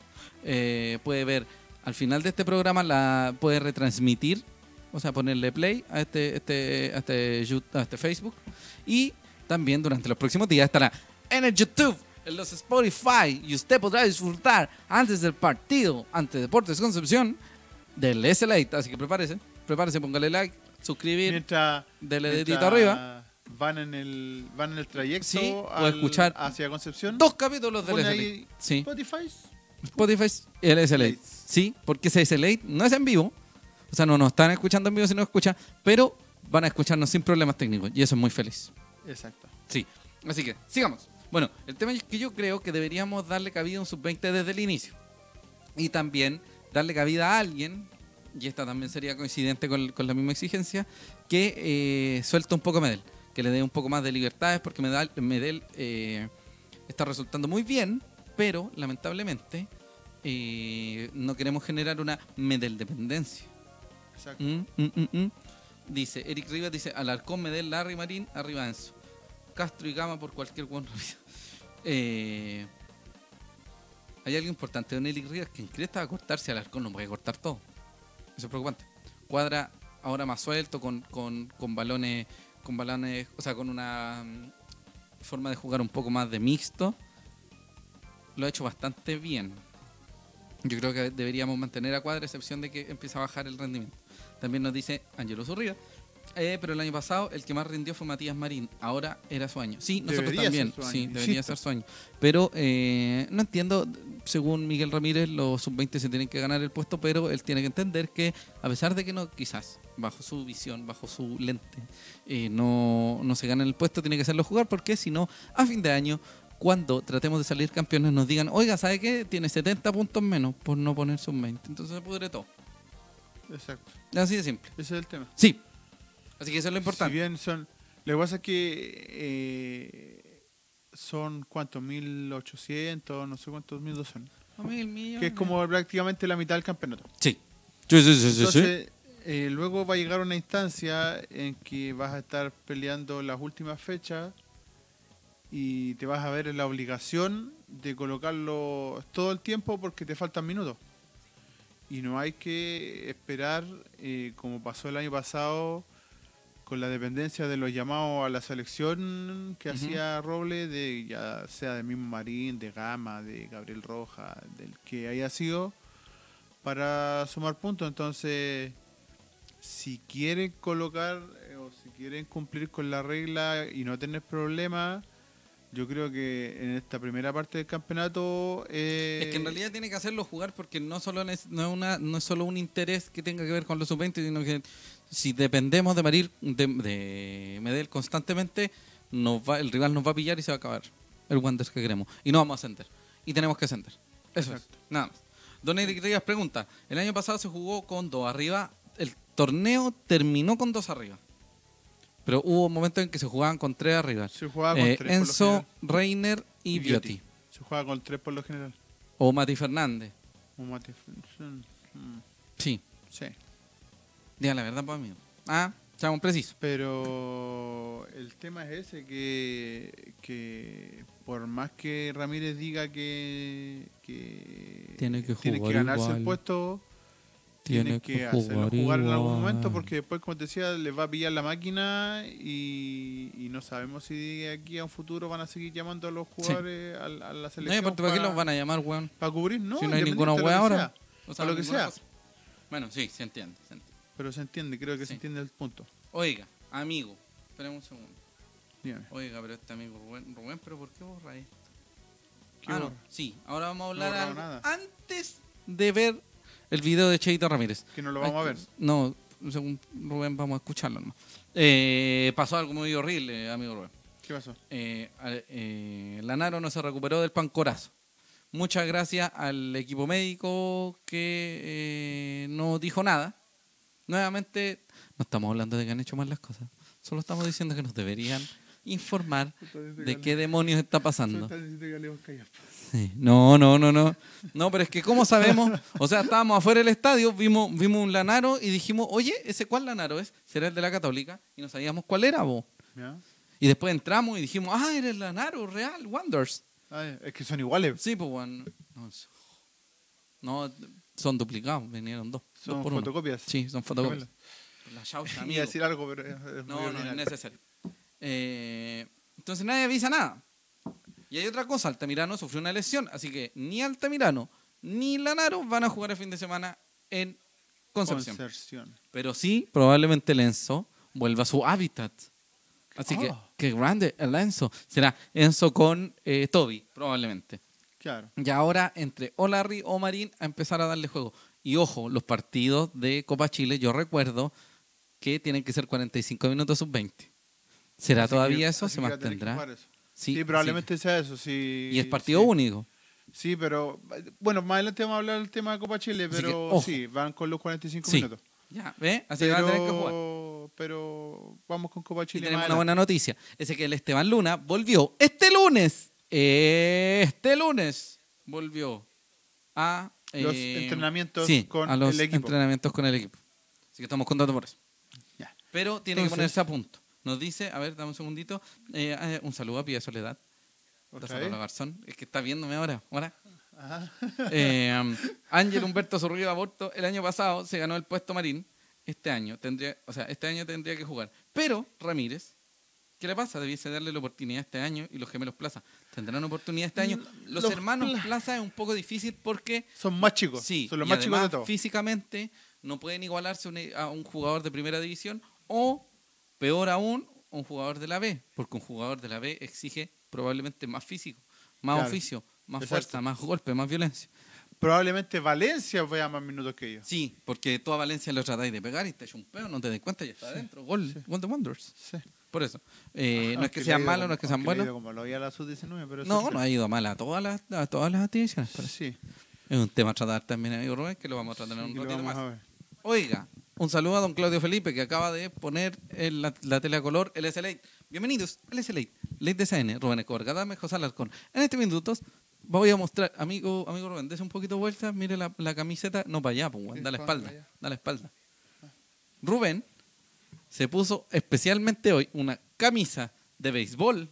Eh, puede ver al final de este programa, la puede retransmitir, o sea, ponerle play a este, este, a este, a este Facebook. Y también durante los próximos días estará en el YouTube, en los Spotify, y usted podrá disfrutar antes del partido ante Deportes Concepción del S-Late. Así que prepárese, prepárese, póngale like, suscribir, Mientras, dele mientras dedito arriba. Van en el, van en el trayecto Sí, o escuchar hacia Concepción. Dos capítulos del ahí Sí, Spotify. Spotify y el S-Late. Lates. Sí, porque ese S-Late no es en vivo. O sea, no nos están escuchando en vivo si no escuchan, pero van a escucharnos sin problemas técnicos. Y eso es muy feliz. Exacto. Sí. Así que, sigamos. Bueno, el tema es que yo creo que deberíamos darle cabida a un sub-20 desde el inicio. Y también darle cabida a alguien, y esta también sería coincidente con, con la misma exigencia, que eh, suelta un poco a Medel. Que le dé un poco más de libertades, porque Medel, Medel eh, está resultando muy bien, pero lamentablemente eh, no queremos generar una Medel dependencia. Exacto. Mm, mm, mm, mm. Dice, Eric Rivas dice, Alarcón, Medel, Larry Marín, arriba Enzo. Castro y Gama por cualquier buen. Eh, hay algo importante, don Eric Rivas, que en a cortarse Alarcón, no puede cortar todo. Eso es preocupante. Cuadra ahora más suelto, con, con, balones, con balones, o sea, con una mm, forma de jugar un poco más de mixto. Lo ha hecho bastante bien. Yo creo que deberíamos mantener a Cuadra, excepción de que empiece a bajar el rendimiento. También nos dice Angelo Zurriba. Eh, pero el año pasado el que más rindió fue Matías Marín. Ahora era su año. Sí, nosotros Debería también. ser su año, Sí, debería insisto. ser su año. Pero eh, no entiendo, según Miguel Ramírez, los sub-20 se tienen que ganar el puesto, pero él tiene que entender que, a pesar de que no, quizás, bajo su visión, bajo su lente, eh, no, no se gana el puesto, tiene que hacerlo jugar, porque si no, a fin de año, cuando tratemos de salir campeones, nos digan, oiga, ¿sabe qué? Tiene 70 puntos menos por no poner sub-20. Entonces se pudre todo. Exacto. Así de simple. Ese es el tema. Sí. Así que eso es lo Si importante. bien son. Lo que pasa es que eh, son cuántos, 1800, no sé cuántos mil son. No, mil millones. Que es como prácticamente la mitad del campeonato. Sí. Sí, sí, sí, sí, sí. Entonces, eh, luego va a llegar una instancia en que vas a estar peleando las últimas fechas y te vas a ver en la obligación de colocarlo todo el tiempo porque te faltan minutos. Y no hay que esperar, eh, como pasó el año pasado, con la dependencia de los llamados a la selección que hacía Roble, de ya sea de mismo Marín, de Gama, de Gabriel Roja, del que haya sido, para sumar puntos. Entonces, si quieren colocar eh, o si quieren cumplir con la regla y no tener problemas, yo creo que en esta primera parte del campeonato... eh, Es que en realidad tiene que hacerlo jugar porque no solo es, no es, una, no es solo un interés que tenga que ver con los sub-20, sino que si dependemos de, Marir, de, de Medel constantemente, nos va, el rival nos va a pillar y se va a acabar el Wanderers que queremos. Y no vamos a ascender. Y tenemos que ascender. Eso Exacto. es. Nada más. Don Eric Reyes pregunta, el año pasado se jugó con dos arriba, el torneo terminó con dos arriba. Pero hubo momentos en que se jugaban con tres arriba. Se jugaba con Eh, tres por lo Enzo. Reiner y, Y Biotti. Biotti. Se juega con tres por lo general. O Mati Fernández. Un mate- mm, Sí. Sí. Diga la verdad, pues, amigo. Ah, seamos precisos. Pero el tema es ese, que, que por más que Ramírez diga que, que Tiene que tiene jugar ganarse igual. el puesto, Tiene tiene que que, hacerlo jugar en algún momento, porque después, como te decía, le va a pillar la máquina y, y no sabemos si de aquí a un futuro van a seguir llamando a los jugadores a, a la No, selección aparte, ¿para qué los van a llamar, weón? para cubrir, ¿no? si no hay ninguna que ahora. sea. O Para lo que sea. cosa. Bueno, sí, se entiende, se entiende. Pero se entiende, creo que Sí. se entiende el punto. Oiga, amigo. Espérame un segundo. Dígame. Oiga, pero este amigo Rubén, Rubén ¿pero por qué borra esto? ¿Qué Ah, no, sí. Ahora vamos a hablar borraba algo nada. antes de ver el video de Cheito Ramírez. Que no lo vamos a ver. No, según Rubén vamos a escucharlo nomás. Eh, pasó algo muy horrible, amigo Rubén. ¿Qué pasó? eh, eh, Lanaro no se recuperó del pancorazo. Muchas gracias al equipo médico que eh, no dijo nada. Nuevamente, no estamos hablando de que han hecho mal las cosas. Solo estamos diciendo que nos deberían informar de qué demonios está pasando. Sí. No, no, no, no. No, pero es que ¿cómo sabemos? O sea, estábamos afuera del estadio, vimos, vimos un Lanaro y dijimos, oye, ¿ese cuál Lanaro es? ¿Será el de la Católica? Y no sabíamos cuál era, vos. Y después entramos y dijimos, ah, eres Lanaro, real, Wonders. Ah, es que son iguales. Sí, pues bueno. No, son duplicados, vinieron dos. Son por uno. fotocopias. Sí, son fotocopias. La chaucha, Iba a amigo. decir algo, pero es- muy No, no es necesario. Eh, entonces nadie avisa nada. Y hay otra cosa, Altamirano sufrió una lesión, así que ni Altamirano ni Lanaro van a jugar el fin de semana en Concepción. Concepción. Pero sí, probablemente el Enzo vuelva a su hábitat. Así que, Oh. qué grande el Enzo. Será Enzo con eh, Toby, probablemente. Claro. Y ahora entre Olarri o Marín a empezar a darle juego. Y ojo, los partidos de Copa Chile, yo recuerdo que tienen que ser 45 minutos sub-20. ¿Será Así todavía que- eso? ¿Se mantendrá? eso. Sí, Sí, probablemente sea eso. Sí. Y es partido sí. único. Sí, pero bueno, más adelante vamos a hablar del tema de Copa Chile, que, pero sí, van con los 45 Sí. minutos. Ya, ¿ve? Así que van a tener que jugar. Pero, vamos con Copa Y Chile tenemos más una buena noticia. Ese que el Esteban Luna volvió este lunes. Este lunes volvió a Los eh, entrenamientos sí, con a los el equipo. entrenamientos con el equipo. Así que estamos contentos por eso. Ya. Pero tiene Entonces- que ponerse a punto. Nos dice, a ver, dame un segundito. eh, eh, un saludo a Pía Soledad. ¿Otra Rosa Lola vez? Garzón. Es que está viéndome ahora. ahora. Ajá. Eh, Ángel Humberto Zurriba Aborto, el año pasado se ganó el puesto Marín. Este año tendría, o sea, este año tendría que jugar. Pero Ramírez, ¿qué le pasa? Debiese darle la oportunidad este año y los gemelos Plaza tendrán oportunidad este año. Los, Los hermanos Pla- Plaza es un poco difícil porque Son más chicos. sí, son los y más chicos de además, todos. físicamente no pueden igualarse un- a un jugador de primera división o peor aún, un jugador de la B, porque un jugador de la B exige probablemente más físico, más Claro. oficio, más Exacto. fuerza, más golpe, más violencia. Probablemente Valencia vea más minutos que ellos. Sí, porque tú a Valencia lo tratáis de pegar y te echa un peo, no te das cuenta y está adentro. Gol, gol de Wonders. Sí. Por eso. Eh, no es que sean malos, no es que sean buenos. ido Como lo veía la sub-19, pero eso No, no ha ido mal a todas las, a todas las actividades. Sí. Es un tema a tratar también, amigo Rubén, que lo vamos a tratar en sí un ratito más. Oiga, un saludo a don Claudio Felipe que acaba de poner la, la tele a color SLA. Bienvenidos al SLA, Ley de CN, Rubén Escobar, Dame José Alarcón. En este minutos voy a mostrar, amigo, amigo Rubén, dése un poquito de vuelta, mire la, la camiseta, no para allá, pues, da la pa' espalda, da la espalda. Rubén se puso especialmente hoy una camisa de béisbol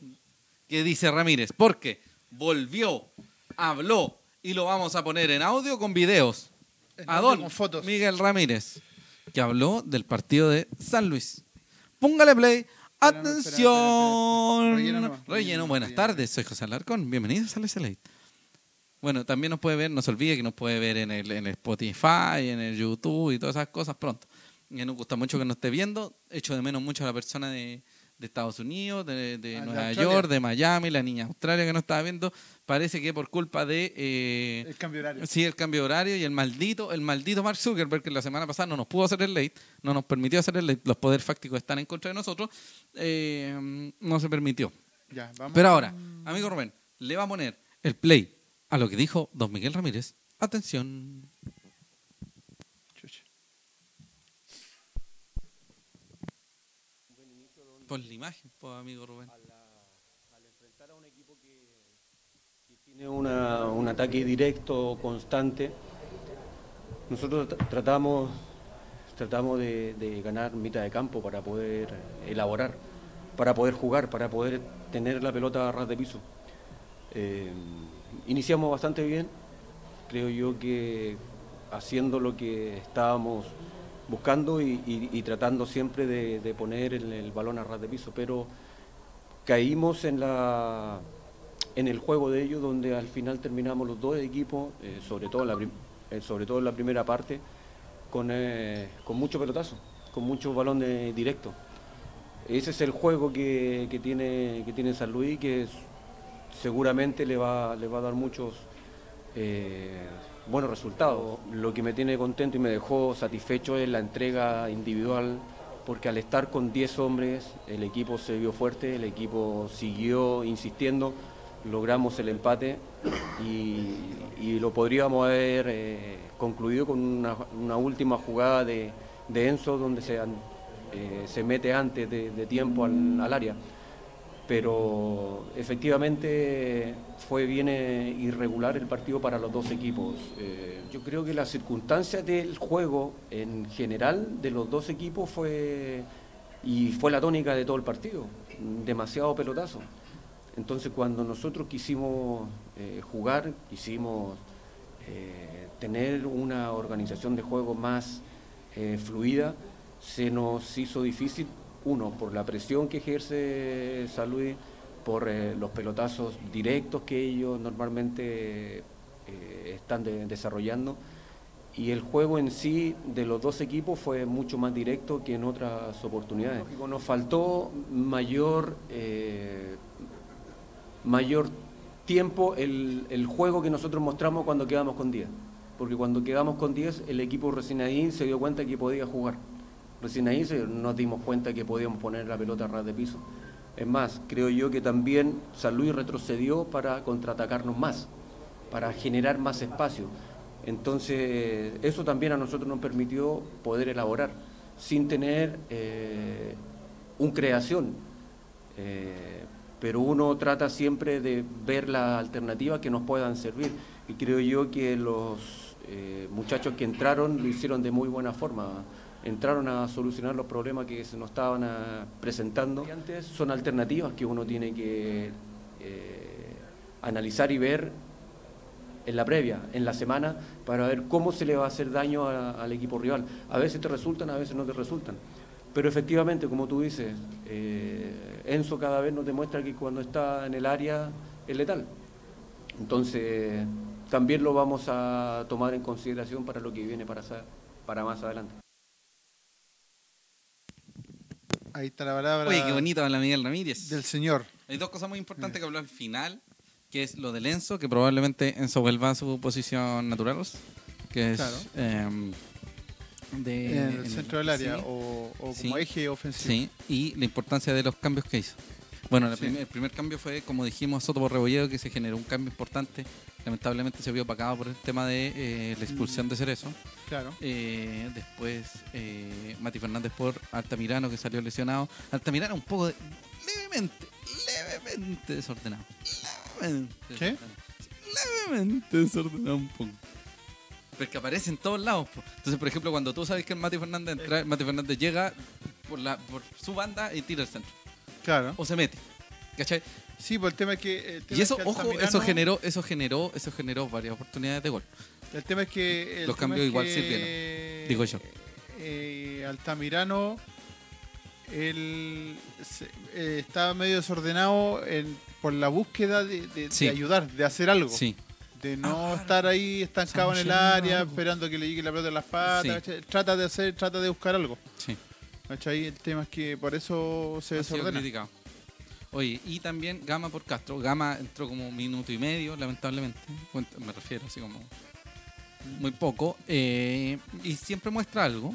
que dice Ramírez, porque volvió, habló y lo vamos a poner en audio con videos. En A audio don con fotos. Miguel Ramírez, que habló del partido de San Luis. Póngale play. Espera, Atención. espera, espera. Relleno buenas tardes. Soy José Alarcón. Bienvenidos a Late. Bueno, también nos puede ver, no se olvide que nos puede ver en el, en el Spotify, en el YouTube y todas esas cosas pronto. Y nos gusta mucho que nos esté viendo. Echo de menos mucho a la persona de, de Estados Unidos, de, de Ah, de Nueva Australia. York, de Miami, la niña Australia que nos estaba viendo. Parece que por culpa de... eh, El cambio horario. Sí, el cambio de horario y el maldito, el maldito Mark Zuckerberg que la semana pasada no nos pudo hacer el late, no nos permitió hacer el late, los poderes fácticos están en contra de nosotros, eh, no se permitió. Ya, vamos. Pero ahora, amigo Rubén, le va a poner el play a lo que dijo don Miguel Ramírez. Atención. Chucha. Pon la imagen, pues, amigo Rubén. al enfrentar a un equipo que, tiene una- un ataque directo constante, nosotros tra- tratamos, tratamos de, de ganar mitad de campo para poder elaborar, para poder jugar, para poder tener la pelota a ras de piso. Eh, iniciamos bastante bien, creo yo que haciendo lo que estábamos buscando y, tratando siempre de, poner el, balón a ras de piso, pero caímos en la en el juego de ellos donde al final terminamos los dos equipos eh, sobre todo en la eh, sobre todo la primera parte con, eh, con mucho pelotazo con mucho balón de- directo. Ese es el juego que, que tiene que tiene San Luis que seguramente le va le va a dar muchos eh, buenos resultados. Lo que me tiene contento y me dejó satisfecho es la entrega individual, porque al estar con 10 hombres, el equipo se vio fuerte, el equipo siguió insistiendo, logramos el empate y, lo podríamos haber eh, concluido con una, última jugada de, Enzo donde se, eh, se mete antes de, tiempo al área pero efectivamente fue bien eh, irregular el partido para los dos equipos. Eh, yo creo que las circunstancias del juego en general de los dos equipos fue y fue la tónica de todo el partido, demasiado pelotazo. Entonces cuando nosotros quisimos eh, jugar, quisimos tener una organización de juego más fluida, se nos hizo difícil, uno, por la presión que ejerce San Luis, por eh, los pelotazos directos que ellos normalmente eh, están de- desarrollando, y el juego en sí de los dos equipos fue mucho más directo que en otras oportunidades. Nos faltó mayor, eh, mayor tiempo el, el juego que nosotros mostramos cuando quedamos con 10. Porque cuando quedamos con 10, el equipo recién ahí se dio cuenta que podía jugar. Recién ahí nos dimos cuenta que podíamos poner la pelota a ras de piso. Es más, creo yo que también San Luis retrocedió para contraatacarnos más, para generar más espacio. Entonces, eso también a nosotros nos permitió poder elaborar sin tener eh, un creación. Eh, pero uno trata siempre de ver las alternativas que nos puedan servir. Y creo yo que los eh, muchachos que entraron lo hicieron de muy buena forma. Entraron a solucionar los problemas que se nos estaban ah, presentando. Antes son alternativas que uno tiene que eh, analizar y ver en la previa, en la semana, para ver cómo se le va a hacer daño a- al equipo rival. A veces te resultan, a veces no te resultan. Pero efectivamente, como tú dices, eh, Enzo cada vez nos demuestra que cuando está en el área es letal. Entonces, también lo vamos a tomar en consideración para lo que viene para más adelante. Ahí está la palabra Oye, qué bonito habla Miguel Ramírez. del señor. Hay dos cosas muy importantes que habló al final, que es lo del Enzo, que probablemente Enzo vuelva a su posición natural, que es Claro. em, de, en el centro del área sí, o, o Sí. como eje ofensivo. sí, y la importancia de los cambios que hizo. Bueno, Sí. el primer cambio fue, como dijimos, Soto por Rebolledo, que se generó un cambio importante. Lamentablemente se vio opacado por el tema de eh, la expulsión de Cerezo. Claro. Eh, después eh, Mati Fernández por Altamirano, que salió lesionado. Altamirano un poco de- levemente, levemente desordenado. Levemente ¿Qué? desordenado. Levemente desordenado un poco. Pero que aparece en todos lados. po. Entonces, por ejemplo, cuando tú sabes que el Mati Fernández entra, Mati Fernández llega por, la, por su banda y tira el centro. Claro. O se mete. ¿Cachai? Sí, pues el tema es que. el tema Y es eso, que ojo, Altamirano- eso generó, eso generó, eso generó varias oportunidades de gol. El tema es que. Los cambios es igual que, sirvieron, digo yo. eh, Altamirano. Él eh, estaba medio desordenado en, por la búsqueda de, de- de Sí. ayudar, de hacer algo. Sí, De no Ah, estar ahí estancado en el área, algo. esperando que le llegue la pelota en las patas. Trata de hacer, trata de buscar algo. sí. ¿cachai? El tema es que por eso se Ha desordena. criticado. Oye, y también Gama por Castro. Gama entró como un minuto y medio, lamentablemente. Me refiero así como muy poco. eh, y siempre muestra algo.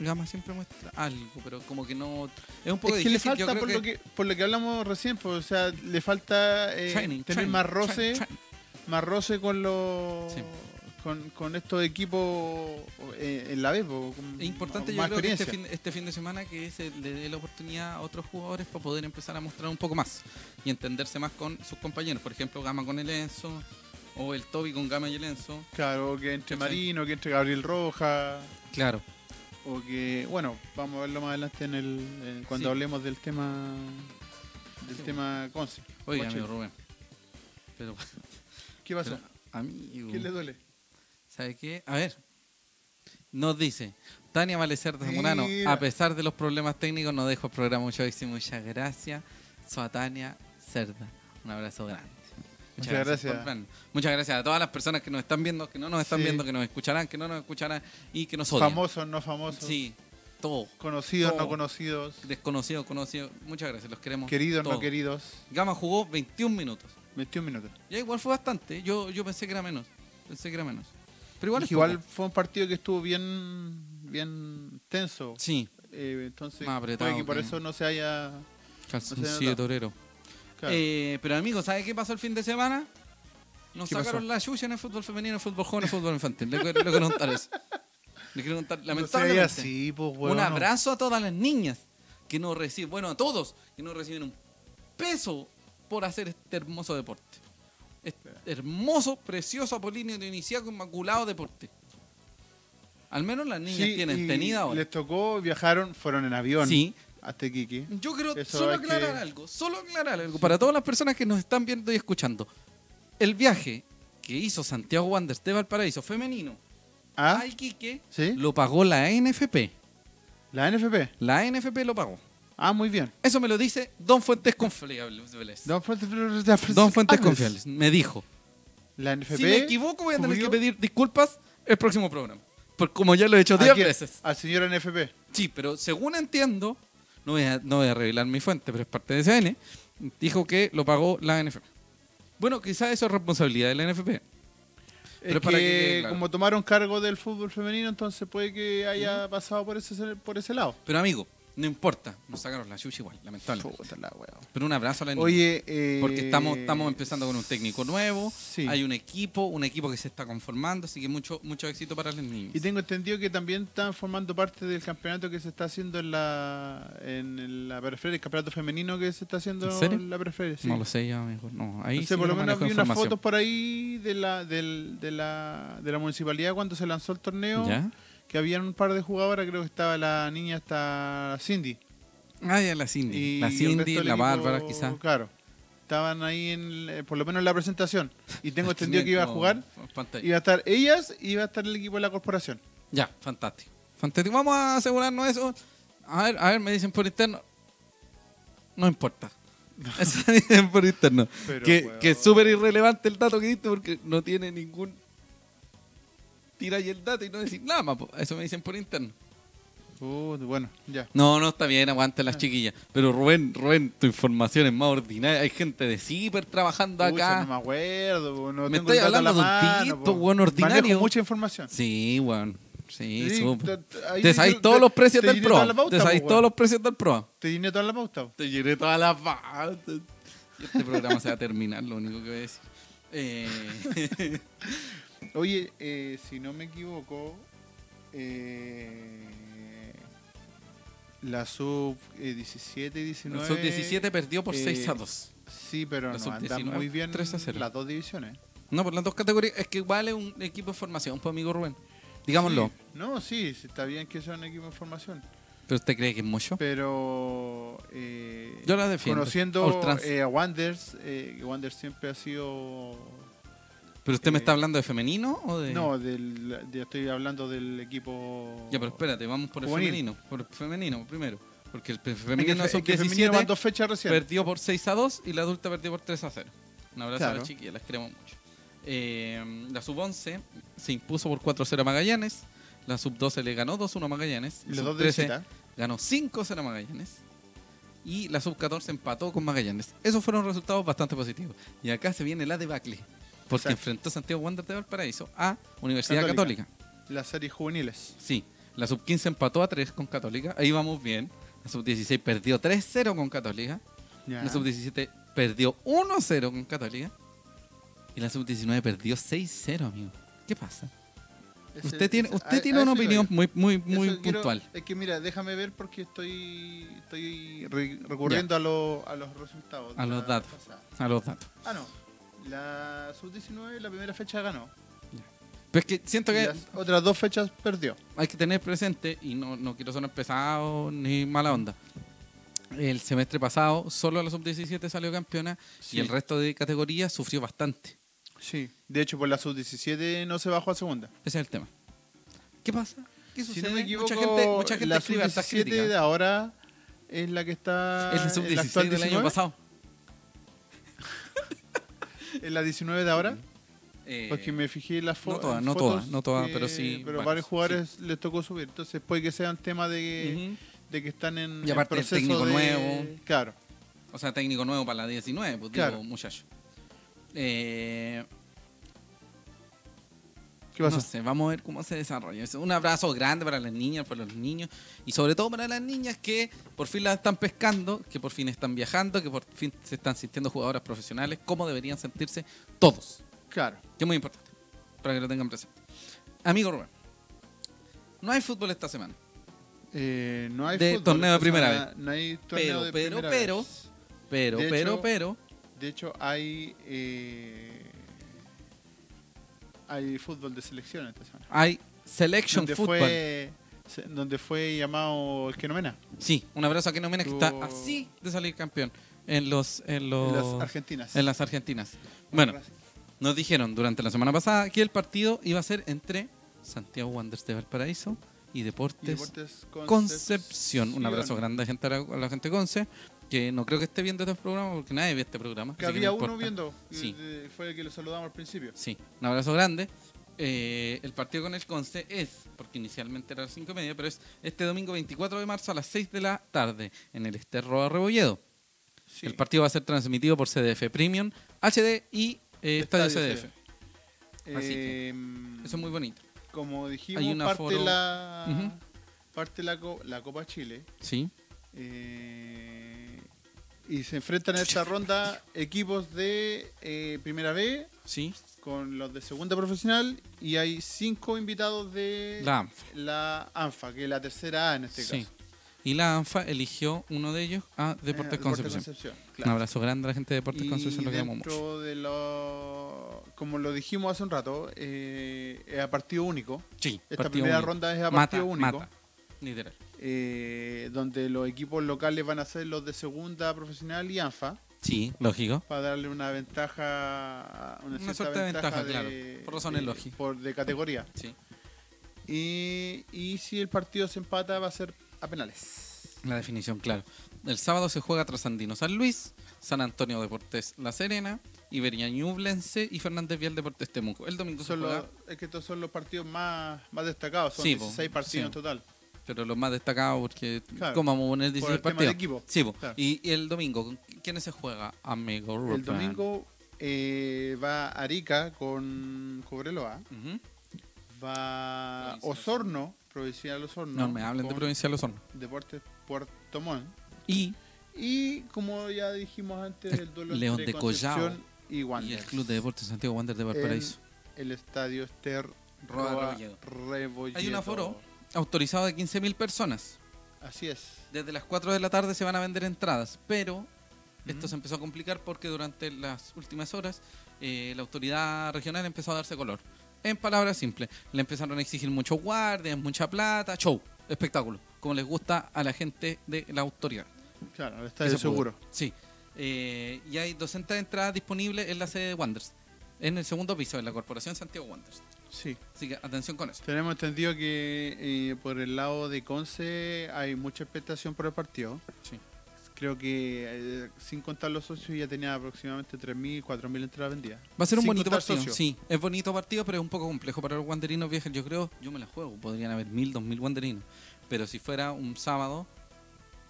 Gama siempre muestra algo, pero como que no. Es un poco Es que le difícil. falta, por, Lo que, por lo que hablamos recién, pues, o sea, le falta eh, Training, tener training, más roce, training. más roce con los Sí. Con, con estos equipos eh, en la con Es importante, yo creo que este fin, este fin de semana que se le dé la oportunidad a otros jugadores para poder empezar a mostrar un poco más y entenderse más con sus compañeros. Por ejemplo, Gama con el Enzo o el Toby con Gama y el Enzo. Claro, que entre. Marino, que entre Gabriel Roja, Claro. o que, bueno, vamos a verlo más adelante en el en- cuando Sí. hablemos del tema del Sí. tema Conce. Oiga, amigo Rubén. Pero, ¿Qué pasó? pero, amigo. ¿Qué le duele? ¿Sabe qué? A ver. Nos dice Tania Valecer de Zamorano. A pesar de los problemas técnicos, nos dejo el programa mucho éxito. Muchas gracias. Soy Tania Cerda. Un abrazo grande. Muchas gracias. Muchas gracias a todas las personas que nos están viendo, que no nos están Sí. viendo, que nos escucharán, que no nos escucharán y que nos odian. Famosos, no famosos, Sí, todo. conocidos, Todo. no conocidos, Desconocidos, conocidos. Muchas gracias, los queremos. queridos, no todos. queridos. Gama jugó 21 minutos. 21 minutos. Ya igual fue bastante. Yo, yo pensé que era menos. Pensé que era menos. Pero igual igual fue un partido que estuvo bien bien tenso. Sí, Eh, entonces, Más apretado puede que por que- eso no se haya. calzoncillo de torero. claro. Eh, pero amigos, ¿sabe qué pasó el fin de semana? Nos ¿Qué sacaron pasó? la chucha en el fútbol femenino, el fútbol joven, el fútbol infantil. Le, quiero contar eso. Le quiero contar, No lamentablemente. así, pues, un no. abrazo a todas las niñas que no reciben, bueno, a todos, que no reciben un peso por hacer este hermoso deporte. Este hermoso, precioso, apolíneo de iniciaco, inmaculado deporte. Al menos las niñas Sí, tienen tenida ahora. Les tocó, viajaron, fueron en avión Sí, hasta Iquique. Yo quiero Eso solo aclarar que- algo, solo aclarar algo para todas las personas que nos están viendo y escuchando. El viaje que hizo Santiago Wanderers de Valparaíso femenino Ah, a Iquique ¿sí? lo pagó la NFP. La NFP. La NFP lo pagó. Ah, muy bien. Eso me lo dice Don Fuentes Confiables. Don Fuentes, Don Fuentes Confiables. Me dijo. La NFP. Si me equivoco voy a tener que pedir disculpas el próximo programa. Por como ya lo he hecho ¿A 10 quién? veces. Al señor NFP. Sí, pero según entiendo, no voy, a, no voy a revelar mi fuente, pero es parte de SN, dijo que lo pagó la NFP. Bueno, quizás eso es responsabilidad de la NFP. Pero Es para que, que quede claro. como tomaron cargo del fútbol femenino, entonces puede que haya pasado por ese por ese lado. Pero amigo, no importa, nos sacaron la chucha igual, lamentablemente. Puta la wea. Pero un abrazo a la niña. Oye, eh, Porque estamos, estamos empezando con un técnico nuevo, Sí. hay un equipo, un equipo que se está conformando, así que mucho, mucho éxito para los niños. Y tengo entendido que también están formando parte del campeonato que se está haciendo en la en la periferia, el campeonato femenino que se está haciendo ¿En la periferia. Sí. No lo sé ya, mejor. No, ahí No sé, sí por lo no menos vi unas fotos por ahí de la, del- de, la, de la municipalidad cuando se lanzó el torneo. ¿Ya? Que habían un par de jugadoras, creo que estaba la niña hasta Cindy. Ah, ya la Cindy. Y la Cindy, la equipo, Bárbara, quizás. Claro. Estaban ahí, en, eh, por lo menos en la presentación. Y tengo entendido que iba a jugar. Iba a estar ellas y iba a estar el equipo de la corporación. Ya, fantástico. Fantástico. Vamos a asegurarnos eso. A ver, a ver, me dicen por interno. No importa. Eso me dicen por interno. Pero, que, que es súper irrelevante el dato que diste porque no tiene ningún. Tira ahí el dato y no decir nada más. Eso me dicen por interno. Uh, bueno, ya. No, no está bien, aguante Ah. las chiquillas. Pero Rubén, Rubén, tu información es más ordinaria. Hay gente de ciber trabajando Pucha, acá. no me acuerdo, no Me tengo estoy hablando la de un po. weón, ordinario. Manejo mucha información. Sí, weón. Sí, Sí, te- sabéis todos los precios del toda pro. la pauta, Te sabéis todos los precios del pro. Te llené toda la pauta. Te llené todas las pautas. Y Este programa se va a terminar, lo único que voy a decir. Eh, Oye, eh, si no me equivoco, eh, la sub eh, 17 y 19. el sub-17 perdió por eh, 6 a 2. Sí, pero la no andan sub-19, muy bien 3 a 0. las dos divisiones. No, por las dos categorías. Es que igual es un equipo de formación, pues, amigo Rubén. Digámoslo. Sí. No, sí, está bien que sea un equipo de formación. ¿Pero usted cree que es mucho? Pero eh, Yo la defiendo. conociendo eh, a Wanders, eh, que Wanders siempre ha sido... ¿Pero usted me eh, está hablando de femenino o de...? No, del, de- estoy hablando del equipo... Ya, pero espérate, vamos por el Juvenil. femenino. Por el femenino primero. Porque el pe- Es que, femenino que femenino sub-17 van dos fechas recién. perdió por 6 a 2 y la adulta perdió por 3 a 0. Un abrazo a Claro. las chiquillas, las queremos mucho. Eh, la sub-11 se impuso por 4-0 a Magallanes. La sub-12 le ganó 2-1 a Magallanes. La los dos de sub-13 visita. ganó 5-0 a Magallanes. Y la sub-14 empató con Magallanes. Esos fueron resultados bastante positivos. Y acá se viene la debacle. Porque Exacto. enfrentó Santiago Wander de Valparaíso a Universidad Católica. Católica. Las series juveniles. Sí, la sub-15 empató a 3 con Católica. Ahí vamos bien. La sub-16 perdió 3-0 con Católica. Ya. La sub-17 perdió 1-0 con Católica. Y la sub-19 perdió 6-0, amigo. ¿Qué pasa? Usted tiene, usted a- tiene a una opinión muy, muy, muy Eso quiero- puntual. es que mira, déjame ver porque estoy estoy re- recurriendo a, lo- a los resultados. A los datos. pasada. A los datos. Ah, no. La sub-19, la primera fecha ganó. Pero es que siento Y que las otras dos fechas perdió. hay que tener presente, y no, no quiero sonar pesado ni mala onda. El semestre pasado solo la sub-17 salió campeona Sí. y el resto de categorías sufrió bastante. Sí. De hecho, por la sub-17 no se bajó a segunda. Ese es el tema. ¿Qué pasa? ¿Qué Si sucede? no me equivoco, mucha gente, mucha gente la escribe hartas sub-17 críticas. de ahora es la que está. Es la en sub-16 actual del año 19. pasado. ¿Es la 19 de ahora? Eh, Porque me fijé en las fo- no todas, en no fotos todas, no todas, pero sí Pero varios, varios jugadores les tocó subir. Entonces puede que sea un tema de, de que están en, Y en aparte el proceso técnico de- nuevo. Claro. O sea, técnico nuevo para la 19, pues Claro. digo, muchacho. Eh, ¿Qué pasó? No sé, vamos a ver cómo se desarrolla. Es un abrazo grande para las niñas, para los niños y sobre todo para las niñas que por fin las están pescando, que por fin están viajando, que por fin se están sintiendo jugadoras profesionales, como deberían sentirse todos. Claro. Que es muy importante, para que lo tengan presente. Amigo Rubén, no hay fútbol esta semana. Eh, no hay De fútbol torneo de primera semana, No hay torneo Pero, de pero, primera pero, vez. pero, De pero, hecho, pero, De hecho, hay. eh, hay fútbol de selección esta semana. hay Selection Donde Football. fue, donde fue llamado el que nomena. Sí, un abrazo a Keno Mena que está así de salir campeón en los en los Las argentinas. en las argentinas. Bueno, nos dijeron durante la semana pasada que el partido iba a ser entre Santiago Wanderers de Valparaíso y Y Deportes, Deportes Concepción. Un abrazo grande a, gente, a la gente de Conce, que no creo que esté viendo este programa porque nadie ve este programa. Que había no uno viendo. Sí. de- Fue el que lo saludamos al principio. Sí, un abrazo grande. Eh, el partido con el Conce es, porque inicialmente era a las 5 y media, pero es este domingo 24 de marzo a las 6 de la tarde en el Esterro Rebolledo. Sí. El partido va a ser transmitido por CDF Premium, HD y eh, Estadio, Estadio CDF. Así que, Eh, Eso es muy bonito. Como dijimos, Hay un parte, la, parte la, co- la Copa Chile. Sí. eh, y se enfrentan en esta ronda equipos de eh, Primera B Sí. con los de Segunda Profesional y hay cinco invitados de La ANFA. la ANFA, que es la tercera A en este Sí. caso. Y la ANFA eligió uno de ellos a Deportes Eh, Concepción. Un claro. abrazo grande a la gente de Deportes Y Concepción, lo queremos mucho. de lo, como lo dijimos hace un rato, eh, es a partido único. Sí, Esta primera único. ronda es a Mata, partido único. mata. Literal. Eh, donde los equipos locales van a ser los de segunda profesional y ANFA Sí, lógico. para darle una ventaja una, Una cierta suerte de ventaja, de- claro, por razones de- lógicas. por de categoría Sí. y, y si el partido se empata va a ser a penales La definición, claro. El sábado se juega Trasandino San Luis, San Antonio Deportes La Serena, Iberia Ñublense y Fernández Vial Deportes Temuco. El domingo se Son los- juega, es que estos son los partidos más, más destacados son Sí, po, 16 partidos sí. en total pero los más destacados porque Claro, ¿cómo vamos a poner por 16 el tema de partidos? equipo Sí. Claro. y, y el domingo, ¿con ¿quiénes se juega? Amigo el Rupan. domingo eh, va Arica con Cobreloa Ujú. va Provincial. Osorno Provincial Osorno No me hablen de Provincial Osorno. Deportes Puerto Montt Y, Y como ya dijimos antes, El el duelo León entre de Collao y y el Club de Deportes Santiago Wander de Valparaíso. El estadio Ester Roa. Rebolledo. Hay un aforo autorizado de 15.000 personas. Así es. Desde las 4 de la tarde se van a vender entradas, pero esto se empezó a complicar porque durante las últimas horas eh, la autoridad regional empezó a darse color. En palabras simples, le empezaron a exigir muchos guardias, mucha plata, show, espectáculo. como les gusta a la gente de la autoridad. Claro, se pudo. seguro. Sí. Eh, y hay 200 entradas disponibles en la sede de Wanderers, en el segundo piso, en la Corporación Santiago Wanderers. Sí. Así que atención con eso. Tenemos entendido que eh, por el lado de Conce hay mucha expectación por el partido. Sí. Creo que eh, sin contar los socios ya tenía aproximadamente 3.000, 4.000 entradas vendidas. Va a ser un Sin bonito partido. Sí, es bonito partido, pero es un poco complejo para los wanderinos viejos. Yo creo, yo me la juego. Podrían haber mil, dos mil wanderinos. Pero si fuera un sábado,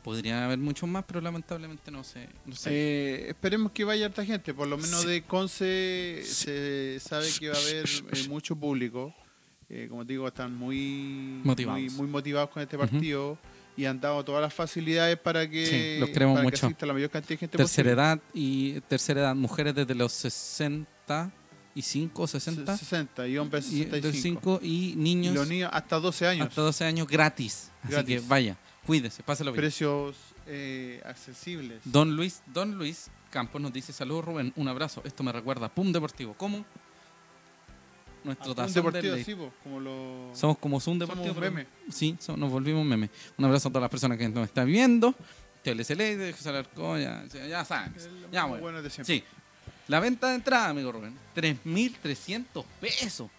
podrían haber muchos más, pero lamentablemente no sé. No sé. Eh, esperemos que vaya harta gente, por lo menos Sí. de Conce se sabe que va a haber eh, mucho público. Eh, como te digo, están muy Motivados. muy, muy motivados con este partido y han dado todas las facilidades para que, Sí, los queremos para que mucho. asista la mayor cantidad de gente tercera posible. edad y tercera edad, mujeres desde los 65, 60 60 y hombres y, 65. 65 y Y niños los niños hasta 12 años. hasta 12 años gratis. Así que vaya, cuídese, pásalo bien. Precios eh, accesibles. Don Luis, Don Luis Campos nos dice, saludos Rubén, un abrazo. Esto me recuerda a Pum Deportivo. ¿Cómo? Nuestro tazón deportivo, del- sí, po, como lo... Somos como Zoom Somos Deportivo. pero- meme. Sí, so- nos volvimos meme. Un abrazo a todas las personas que nos están viendo. TLCL, de José Alarcón, ya, ya saben. Ya, bueno. bueno de siempre. Sí. La venta de entrada, amigo Rubén, 3.300 pesos.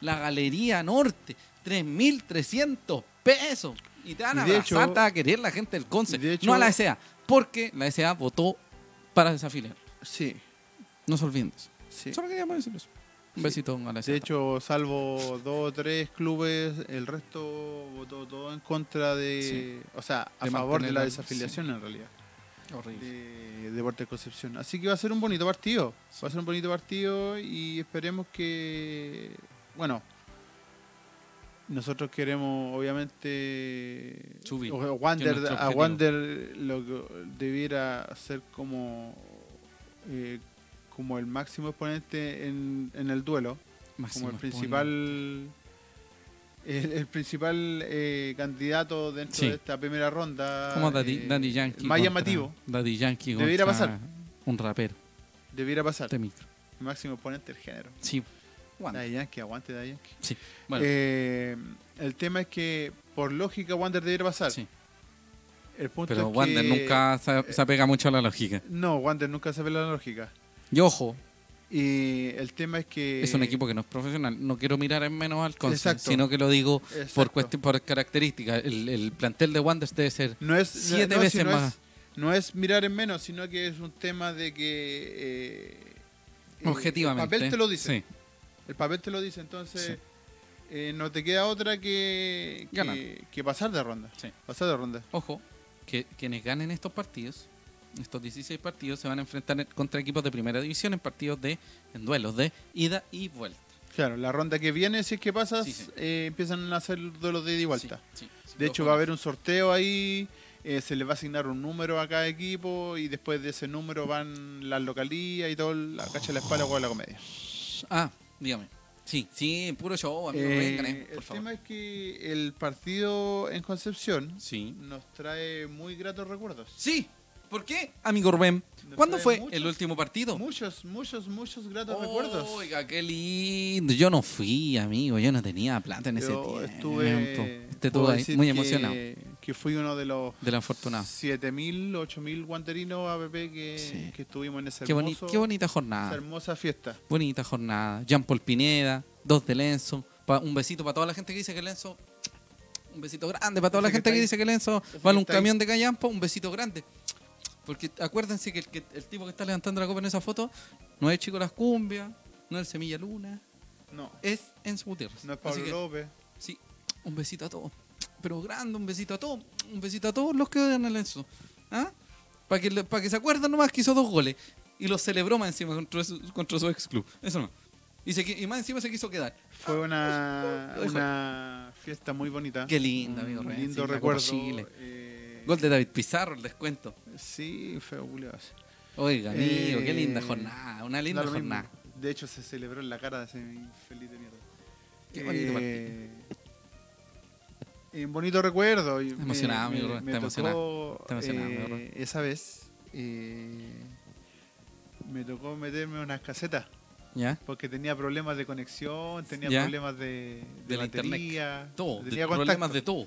La Galería Norte, 3.300 pesos. Y te van a Y de abrazar, hecho- te va a querer la gente del Conce. y de hecho- no a la SA, porque la SA votó para desafiliar. Sí, No se olviden eso. sí. Solo queríamos decir eso. Un Sí. besito a la SA. De hecho, salvo dos o tres clubes, el resto votó todo en contra de... O sea, a De favor de la desafiliación en realidad. horrible. de Deportes Concepción. Así que va a ser un bonito partido. Va a ser un bonito partido y esperemos que. Bueno. Nosotros queremos, obviamente. Subir. o- Wander, a. Wander lo que debiera ser como. eh, como el máximo exponente en, en el duelo. Máximo como el principal. El, el principal eh, candidato dentro Sí. de esta primera ronda. Como Daddy, eh, Daddy Yankee. Más llamativo. Daddy Yankee Debiera pasar. Un rapero Debiera pasar. de micro. El máximo exponente del género. Sí. Wander. Yankee, aguante Daddy Yankee. Sí. Bueno, Eh, el tema es que, por lógica, Wander debiera pasar. sí. El punto Pero es Wander que- nunca se, se apega mucho a la lógica. No, Wander nunca sabe la lógica. Y ojo, Y el tema es que. es un equipo que no es profesional. No quiero mirar en menos al Conce, sino que lo digo por Exacto. cuestión, por características. El, el plantel de Wander debe ser No es, siete no, veces si no más. Es, no es mirar en menos, sino que es un tema de que. eh, eh, objetivamente. El papel te lo dice. Sí. El papel te lo dice, entonces. Sí. eh, no te queda otra que, Ganar. que, que pasar de ronda. Sí. Pasar de ronda. Ojo, que quienes ganen estos partidos, estos 16 partidos, se van a enfrentar en- contra equipos de primera división en partidos de, en duelos de ida y vuelta. Claro, la ronda que viene, si es que pasas, Sí, eh, empiezan a hacer duelos de ida y vuelta. De hecho, va a haber un sorteo ahí, eh, se les va a asignar un número a cada equipo y después de ese número van las localías y todo, la cacha de la espalda o la comedia. Ah, dígame. Sí, sí, puro show, amigo. Eh, vengan, eh, por el favor. tema es que el partido en Concepción Sí. nos trae muy gratos recuerdos. Sí. ¿Por qué, amigo Rubén? ¿Cuándo fue muchos- el último partido? Muchos, muchos, muchos gratos recuerdos. Oiga, qué lindo. Yo no fui, amigo. Yo no tenía plata en ese tiempo. estuve, ahí muy que- emocionado Que fui uno de los del afortunado. 7.000, 8.000 guanterinos APP que, Sí. que estuvimos en ese Qué, hermoso, qué bonita esa jornada. hermosa fiesta. Bonita jornada. Jean Paul Pineda, dos de Lenzo. un besito para toda la gente que dice que Lenzo. Un besito grande para toda la gente que dice que Lenzo vale un camión de Callampo. Un besito grande. Porque acuérdense que el, que el tipo que está levantando la copa en esa foto no es Chico Las Cumbias, no es el Semilla Luna, No, es Enzo Gutiérrez. no es Pablo que, López. Sí, un besito a todos. Pero grande, un besito a todos. Un besito a todos los que odian al Enzo. ¿Ah? Para que, pa' que se acuerden nomás que hizo dos goles. Y los celebró más encima contra su, contra su ex club. Eso no. Y, se y más encima se quiso quedar. Fue una, dejo. una fiesta muy bonita. Qué linda, Un amigo sí, Lindo recuerdo. Chile. eh, Gol de David Pizarro, el descuento. Sí, fue Julio. Oiga, amigo, qué Eh, linda jornada. Una linda mismo. jornada. De hecho, se celebró en la cara de ese infeliz de mierda. Qué bonito Eh, Un bonito recuerdo. me- emocionado, me- amigo me está emocionado. tocó, Está emocionado, eh. Esa vez eh, me tocó meterme unas casetas ¿Ya? porque tenía problemas de conexión, tenía Ya. problemas de, de Del internet. batería, Todo. de- tenía problemas de todo.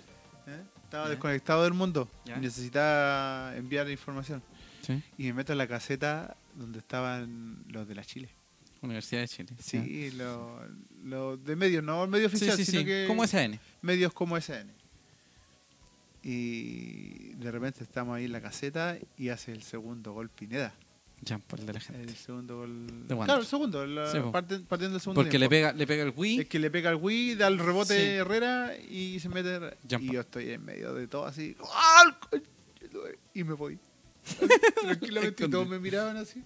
¿eh? Estaba Ya. desconectado del mundo. Ya. Necesitaba enviar información. Sí. Y me meto en la caseta donde estaban los de la Chile. Universidad de Chile. Sí, los lo de medios, no el medio Sí, oficial, sí, sino que Como SN. medios como SN. Y de repente estamos ahí en la caseta y hace el segundo gol Pineda. Jean Paul de la gente. El segundo gol. De claro, el segundo, la- Sí, po. parte- partiendo del segundo. Porque le pega, le pega el Wii. Es que le pega al Wii, da el rebote Sí. Herrera y se mete. Jean y Paul. yo estoy en medio de todo así. ¡Ah, el Y me voy. Tranquilamente y todos me miraban así.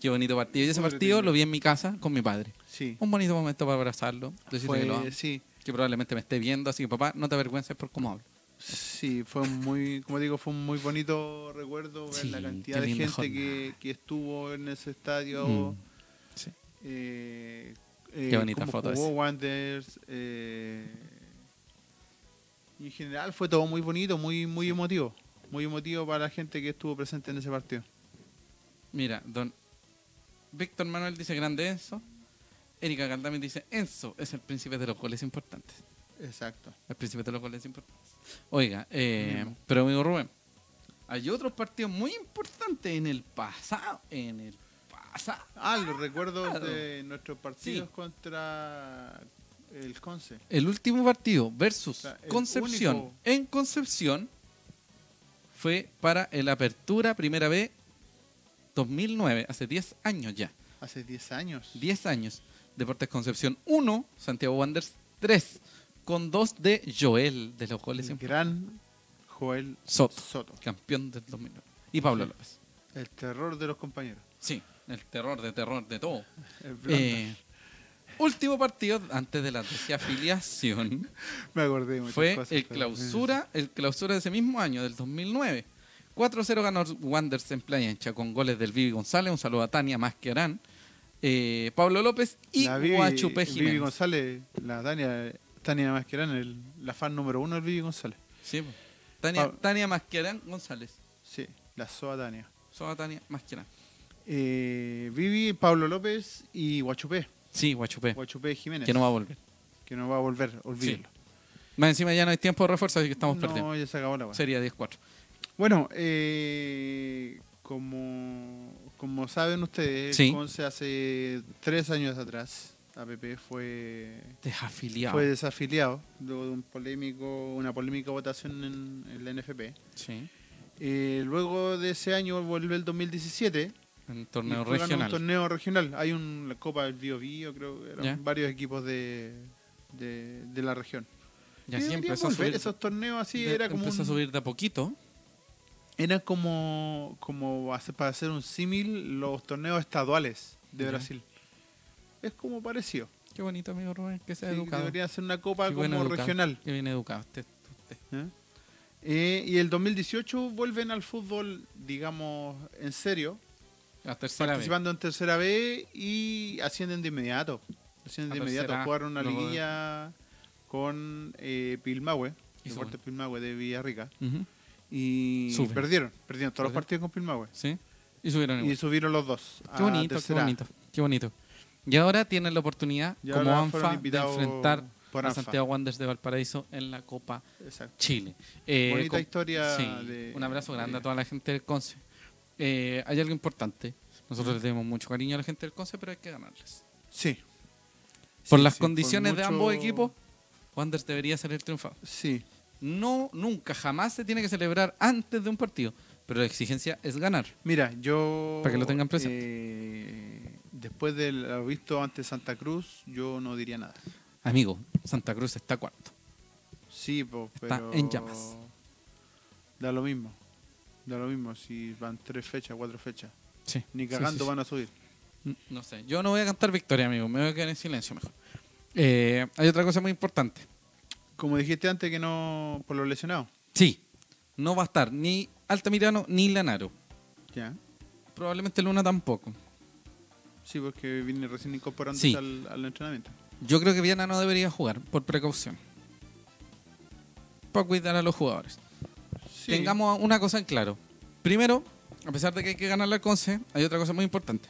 Qué bonito partido. Y ese partido lo vi en mi casa con mi padre. Sí. Un bonito momento para abrazarlo. Decirle que lo amo. Fue, sí, Que probablemente me esté viendo. Así que papá, no te avergüences por cómo hablo. Sí, fue un muy, como digo, fue un muy bonito recuerdo ver Sí, la cantidad de gente que, que estuvo en ese estadio. Mm. Sí. Eh, Qué bonita cómo foto jugó esa. Wanderers, eh, en general fue todo muy bonito, muy muy emotivo. Muy emotivo para la gente que estuvo presente en ese partido. Mira, don Víctor Manuel dice grande Enzo. Erika Galdame dice Enzo es el príncipe de los goles importantes. Exacto. El príncipe de los goles importantes. Oiga, eh, pero amigo Rubén, hay otros partidos muy importantes en el pasado. En el pasado. Ah, los recuerdos de nuestros partidos Sí. contra el Conce. El último partido versus O sea, el Concepción único- en Concepción fue para el Apertura Primera B 2009, hace 10 años ya. Hace 10 años. 10 años. Deportes Concepción 1, Santiago Wanderers 3, con 2 de Joel de los goles El en gran Joel Soto, Soto. campeón del 2009. Y Pablo. López. El terror de los compañeros. Sí, el terror de terror de todo. Eh, último partido antes de la desafiliación Me acordé fue cosas, el pero- clausura, el clausura de ese mismo año, del 2009. 4-0 ganó Wanderers en Playa Ancha con goles del Vivi González, un saludo a Tania Masquerán, eh, Pablo López y Vivi- Guachupé Vivi Jiménez. González, la Tania, Tania Masquerán, el, la fan número uno del Vivi González. Sí. Tania, Pab- Tania Masquerán González. Sí, la SOA Tania. Soa Tania Masquerán. Eh, Vivi, Pablo López y Guachupé. Sí, Guachupé, Guachupé Jiménez. que no va a volver. que no va a volver, olvídelo. Más encima ya no hay tiempo de refuerzo, así que estamos no, perdiendo. ya se acabó la weá. Sería 10-4. Bueno, eh, como, como saben ustedes, Sí. Conce hace tres años atrás, APP fue, Desafiliado. fue desafiliado luego de un polémico, una polémica votación en, en la NFP. Sí. Eh, luego de ese año vuelve el 2017 En y torneo regional. un torneo regional. Hay un, la Copa del Bio Bio, creo que eran varios equipos de, de, de la región. Y así empezó a subir. esos torneos así, de- era como empezó a un- subir de a poquito. Era como, como para hacer un símil los torneos estaduales de. Brasil. Es como parecido. Qué bonito, amigo Rubén, que sea Sí, educado. debería ser una copa Qué como regional. Qué bien educado usted. usted. ¿eh? Eh, y el 2018 vuelven al fútbol, digamos, en serio, La tercera vez. participando en tercera B y ascienden de inmediato. Ascienden A de inmediato. tercera, Jugaron una liguilla con eh, Pilmahue, Deportes. Pilmahue de Villarrica. Ujú. Y Suben. perdieron, perdieron todos los partidos con Pilmahue. Sí. Y subieron igual. Y subieron los dos. Qué a bonito, qué A. bonito. Qué bonito. Y ahora tienen la oportunidad, Y como ANFA, de enfrentar a. Santiago Wanderers de Valparaíso en la Copa Exacto. Chile. Eh, Bonita con- historia Sí, de- un abrazo grande de- a toda la gente del Conce. Eh, hay algo importante. Nosotros le tenemos mucho cariño a la gente del Conce, pero hay que ganarles. Sí. Por Sí, las sí, condiciones de mucho- ambos equipos, Wanderers debería ser el triunfador. Sí. No, nunca, jamás se tiene que celebrar antes de un partido, pero la exigencia es ganar. Mira, yo. Para que lo tengan presente. eh, después de lo visto ante Santa Cruz, yo no diría nada. Amigo, Santa Cruz está cuarto. Sí, po, Está pero. en llamas. Da lo mismo. Da lo mismo si van tres fechas, cuatro fechas. Sí. Ni cagando sí, sí. van a subir. No sé, yo no voy a cantar victoria, amigo, me voy a quedar en silencio mejor. Eh, hay otra cosa muy importante. Como dijiste antes, que no. por los lesionados. Sí, no va a estar ni Altamirano ni Lanaro. Ya. Probablemente Luna tampoco. Sí, porque viene recién incorporándose Sí. al, al entrenamiento. Yo creo que Viana no debería jugar por precaución. Para cuidar a los jugadores. Sí. Tengamos una cosa en claro. Primero, a pesar de que hay que ganar la Conce, hay otra cosa muy importante.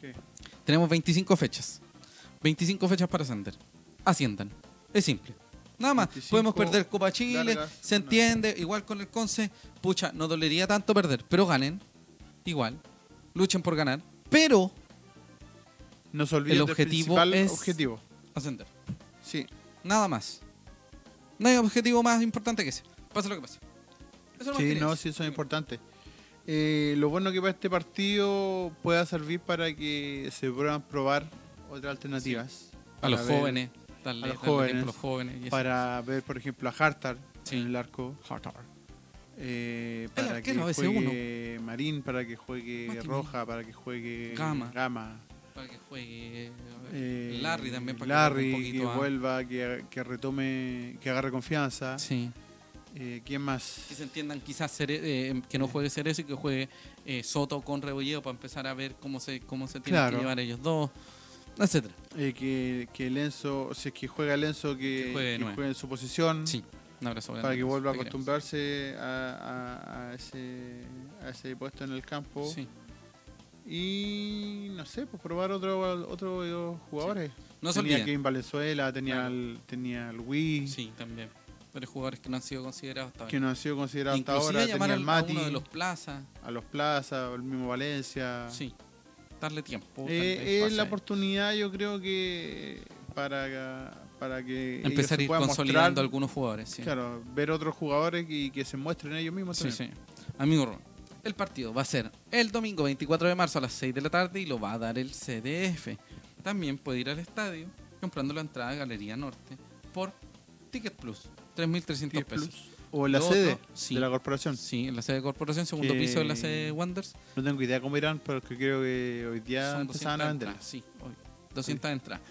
¿Qué? Tenemos 25 fechas. 25 fechas para ascender. Asciendan. Es simple. Nada más. 25 Podemos perder Copa Chile, largas, se no. entiende. Igual con el Conce, pucha, no dolería tanto perder, pero ganen. Igual. Luchen por ganar. Pero No se olviden El objetivo es- objetivo. ascender. Sí. Nada más. No hay objetivo más importante que ese. Pase lo que pase. Eso Sí, no, sí, eso es importante. Eh, lo bueno que para este partido pueda servir para que se puedan probar otras alternativas. A los ver- jóvenes. Darle, a los jóvenes, a los jóvenes. y eso. Para ver, por ejemplo, a Hartar Sí. en el arco. Hartar. eh, para que juegue Marín, para que juegue Roja, para que juegue Gama. Gama. Para que juegue eh, Larry también. Para Larry, que, un que poquito vuelva, que, que retome, que agarre confianza. Sí. Eh, ¿Quién más? Que se entiendan quizás eh, que no juegue Cerezo y que juegue eh, Soto con Rebolledo para empezar a ver cómo se cómo se tienen Claro. que llevar ellos dos, etcétera. Eh, que, que Lenzo, si es que juega Lenzo, que, juegue en su posición. Sí. Un abrazo para que vuelva a acostumbrarse a, a- a ese, a ese puesto en el campo. Sí. Y no sé, pues probar otro, otro de los jugadores. No se tenía olviden. Kevin Valenzuela, tenía Claro. el, tenía el Wii, Sí, también. Varios jugadores que no han sido considerados hasta que ahora. no ha sido considerado hasta ahora. Tenía al- el a Mati, uno de los plazas. a los Plaza, el mismo Valencia. Sí. Darle tiempo. Eh, es la oportunidad, yo creo que para, para que Empezar a ir consolidando mostrar, algunos jugadores. Sí. Claro, ver otros jugadores y que se muestren ellos mismos Sí, también. sí. Amigo Ron, el partido va a ser el domingo 24 de marzo a las 6 de la tarde y lo va a dar el CDF. También puede ir al estadio comprando la entrada de Galería Norte por Ticket Plus, 3.300 10 pesos. plus. O en la sede sí. de la corporación. Sí, en la sede de corporación, segundo Que- piso de la sede de Wonders. No tengo idea cómo irán, pero creo que hoy día Son 200 empezaban a vender. entradas, sí, hoy, 200 entradas.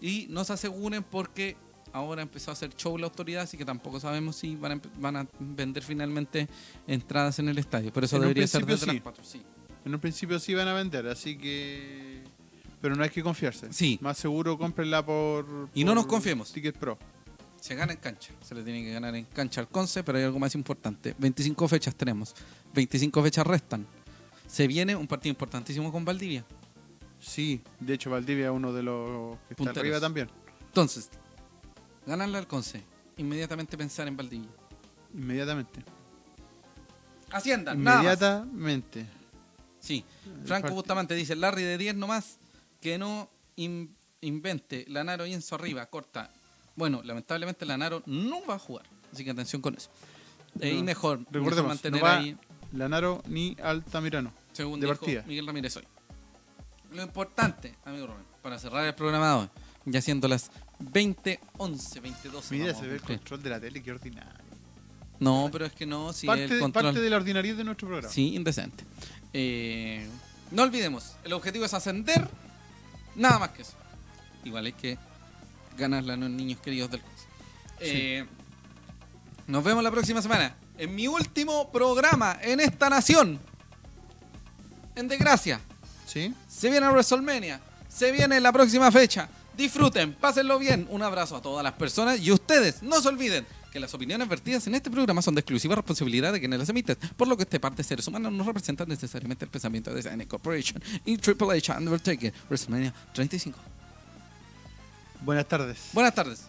Y no se aseguren porque ahora empezó a hacer show la autoridad, así que tampoco sabemos si van a, van a vender finalmente entradas en el estadio. Pero eso En debería ser desde sí. las 4. Sí. En un principio sí van a vender, así que. Pero no hay que confiarse. Sí. Más seguro cómprenla por. Y no por nos confiemos. Ticket Pro. Se gana en cancha. Se le tiene que ganar en cancha al Conce, pero hay algo más importante. 25 fechas tenemos. 25 fechas restan. Se viene un partido importantísimo con Valdivia. Sí, de hecho Valdivia es uno de los que está arriba también. Entonces, ganarle al Conce. Inmediatamente pensar en Valdivia. Inmediatamente. Hacienda, nada más. Inmediatamente. Sí. Franco part- Bustamante dice, Larry de 10 nomás, que no in- invente. Lanaro y Enzo arriba, corta. Bueno, lamentablemente Lanaro no va a jugar. Así que atención con eso. Eh, No, y mejor, mejor Recordemos, mantener no va ahí, Lanaro ni Altamirano. según de dijo partida. Miguel Ramírez hoy. Lo importante, amigo Rubén, para cerrar el programa de hoy, ya siendo las 20, 11, 22. Mira, vamos se ve el control de la tele, qué ordinario. No, pero es que no, si parte, el control... parte de la ordinariedad de nuestro programa. Sí, indecente. Eh, no olvidemos, el objetivo es ascender, nada más que eso. Igual hay que ganarle a los niños queridos del curso. Eh, nos vemos la próxima semana en mi último programa en esta nación. En desgracia. ¿Sí? Se viene WrestleMania. Se viene la próxima fecha. Disfruten, pásenlo bien. Un abrazo a todas las personas y ustedes no se olviden que las opiniones vertidas en este programa son de exclusiva responsabilidad de quienes las emiten, por lo que este parte de seres humanos no representan necesariamente el pensamiento de SN Corporation y Triple H Undertaker WrestleMania 35. Buenas tardes. Buenas tardes.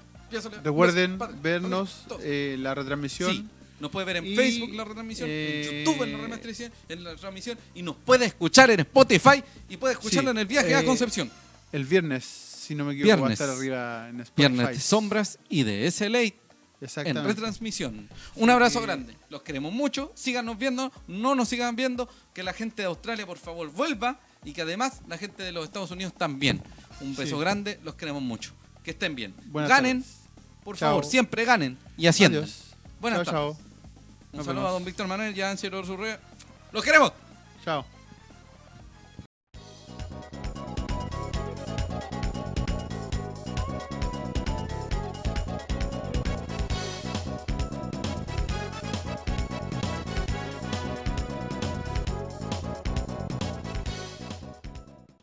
Recuerden vernos eh, la retransmisión. Sí, nos puede ver en Y, Facebook la retransmisión, eh, en YouTube en la retransmisión, en la transmisión y nos puede escuchar en Spotify y puede escucharlo Sí, en el viaje a eh, Concepción. El viernes, si no me equivoco, va a Viernes. estar arriba en Spotify. Viernes de Sombras y de SLA en retransmisión. Un abrazo grande. Los queremos mucho. Síganos viendo. No nos sigan viendo. Que la gente de Australia, por favor, vuelva. Y que además la gente de los Estados Unidos también. Un beso Sí. grande. Los queremos mucho. Que estén bien. Buenas ganen. tardes. Por Chao. favor, siempre ganen. Y asciendan. Adiós. Buenas chao, tardes. chao. Un Nos saludo a vemos. don Víctor Manuel y a Ansel. ¡Los queremos! Chao.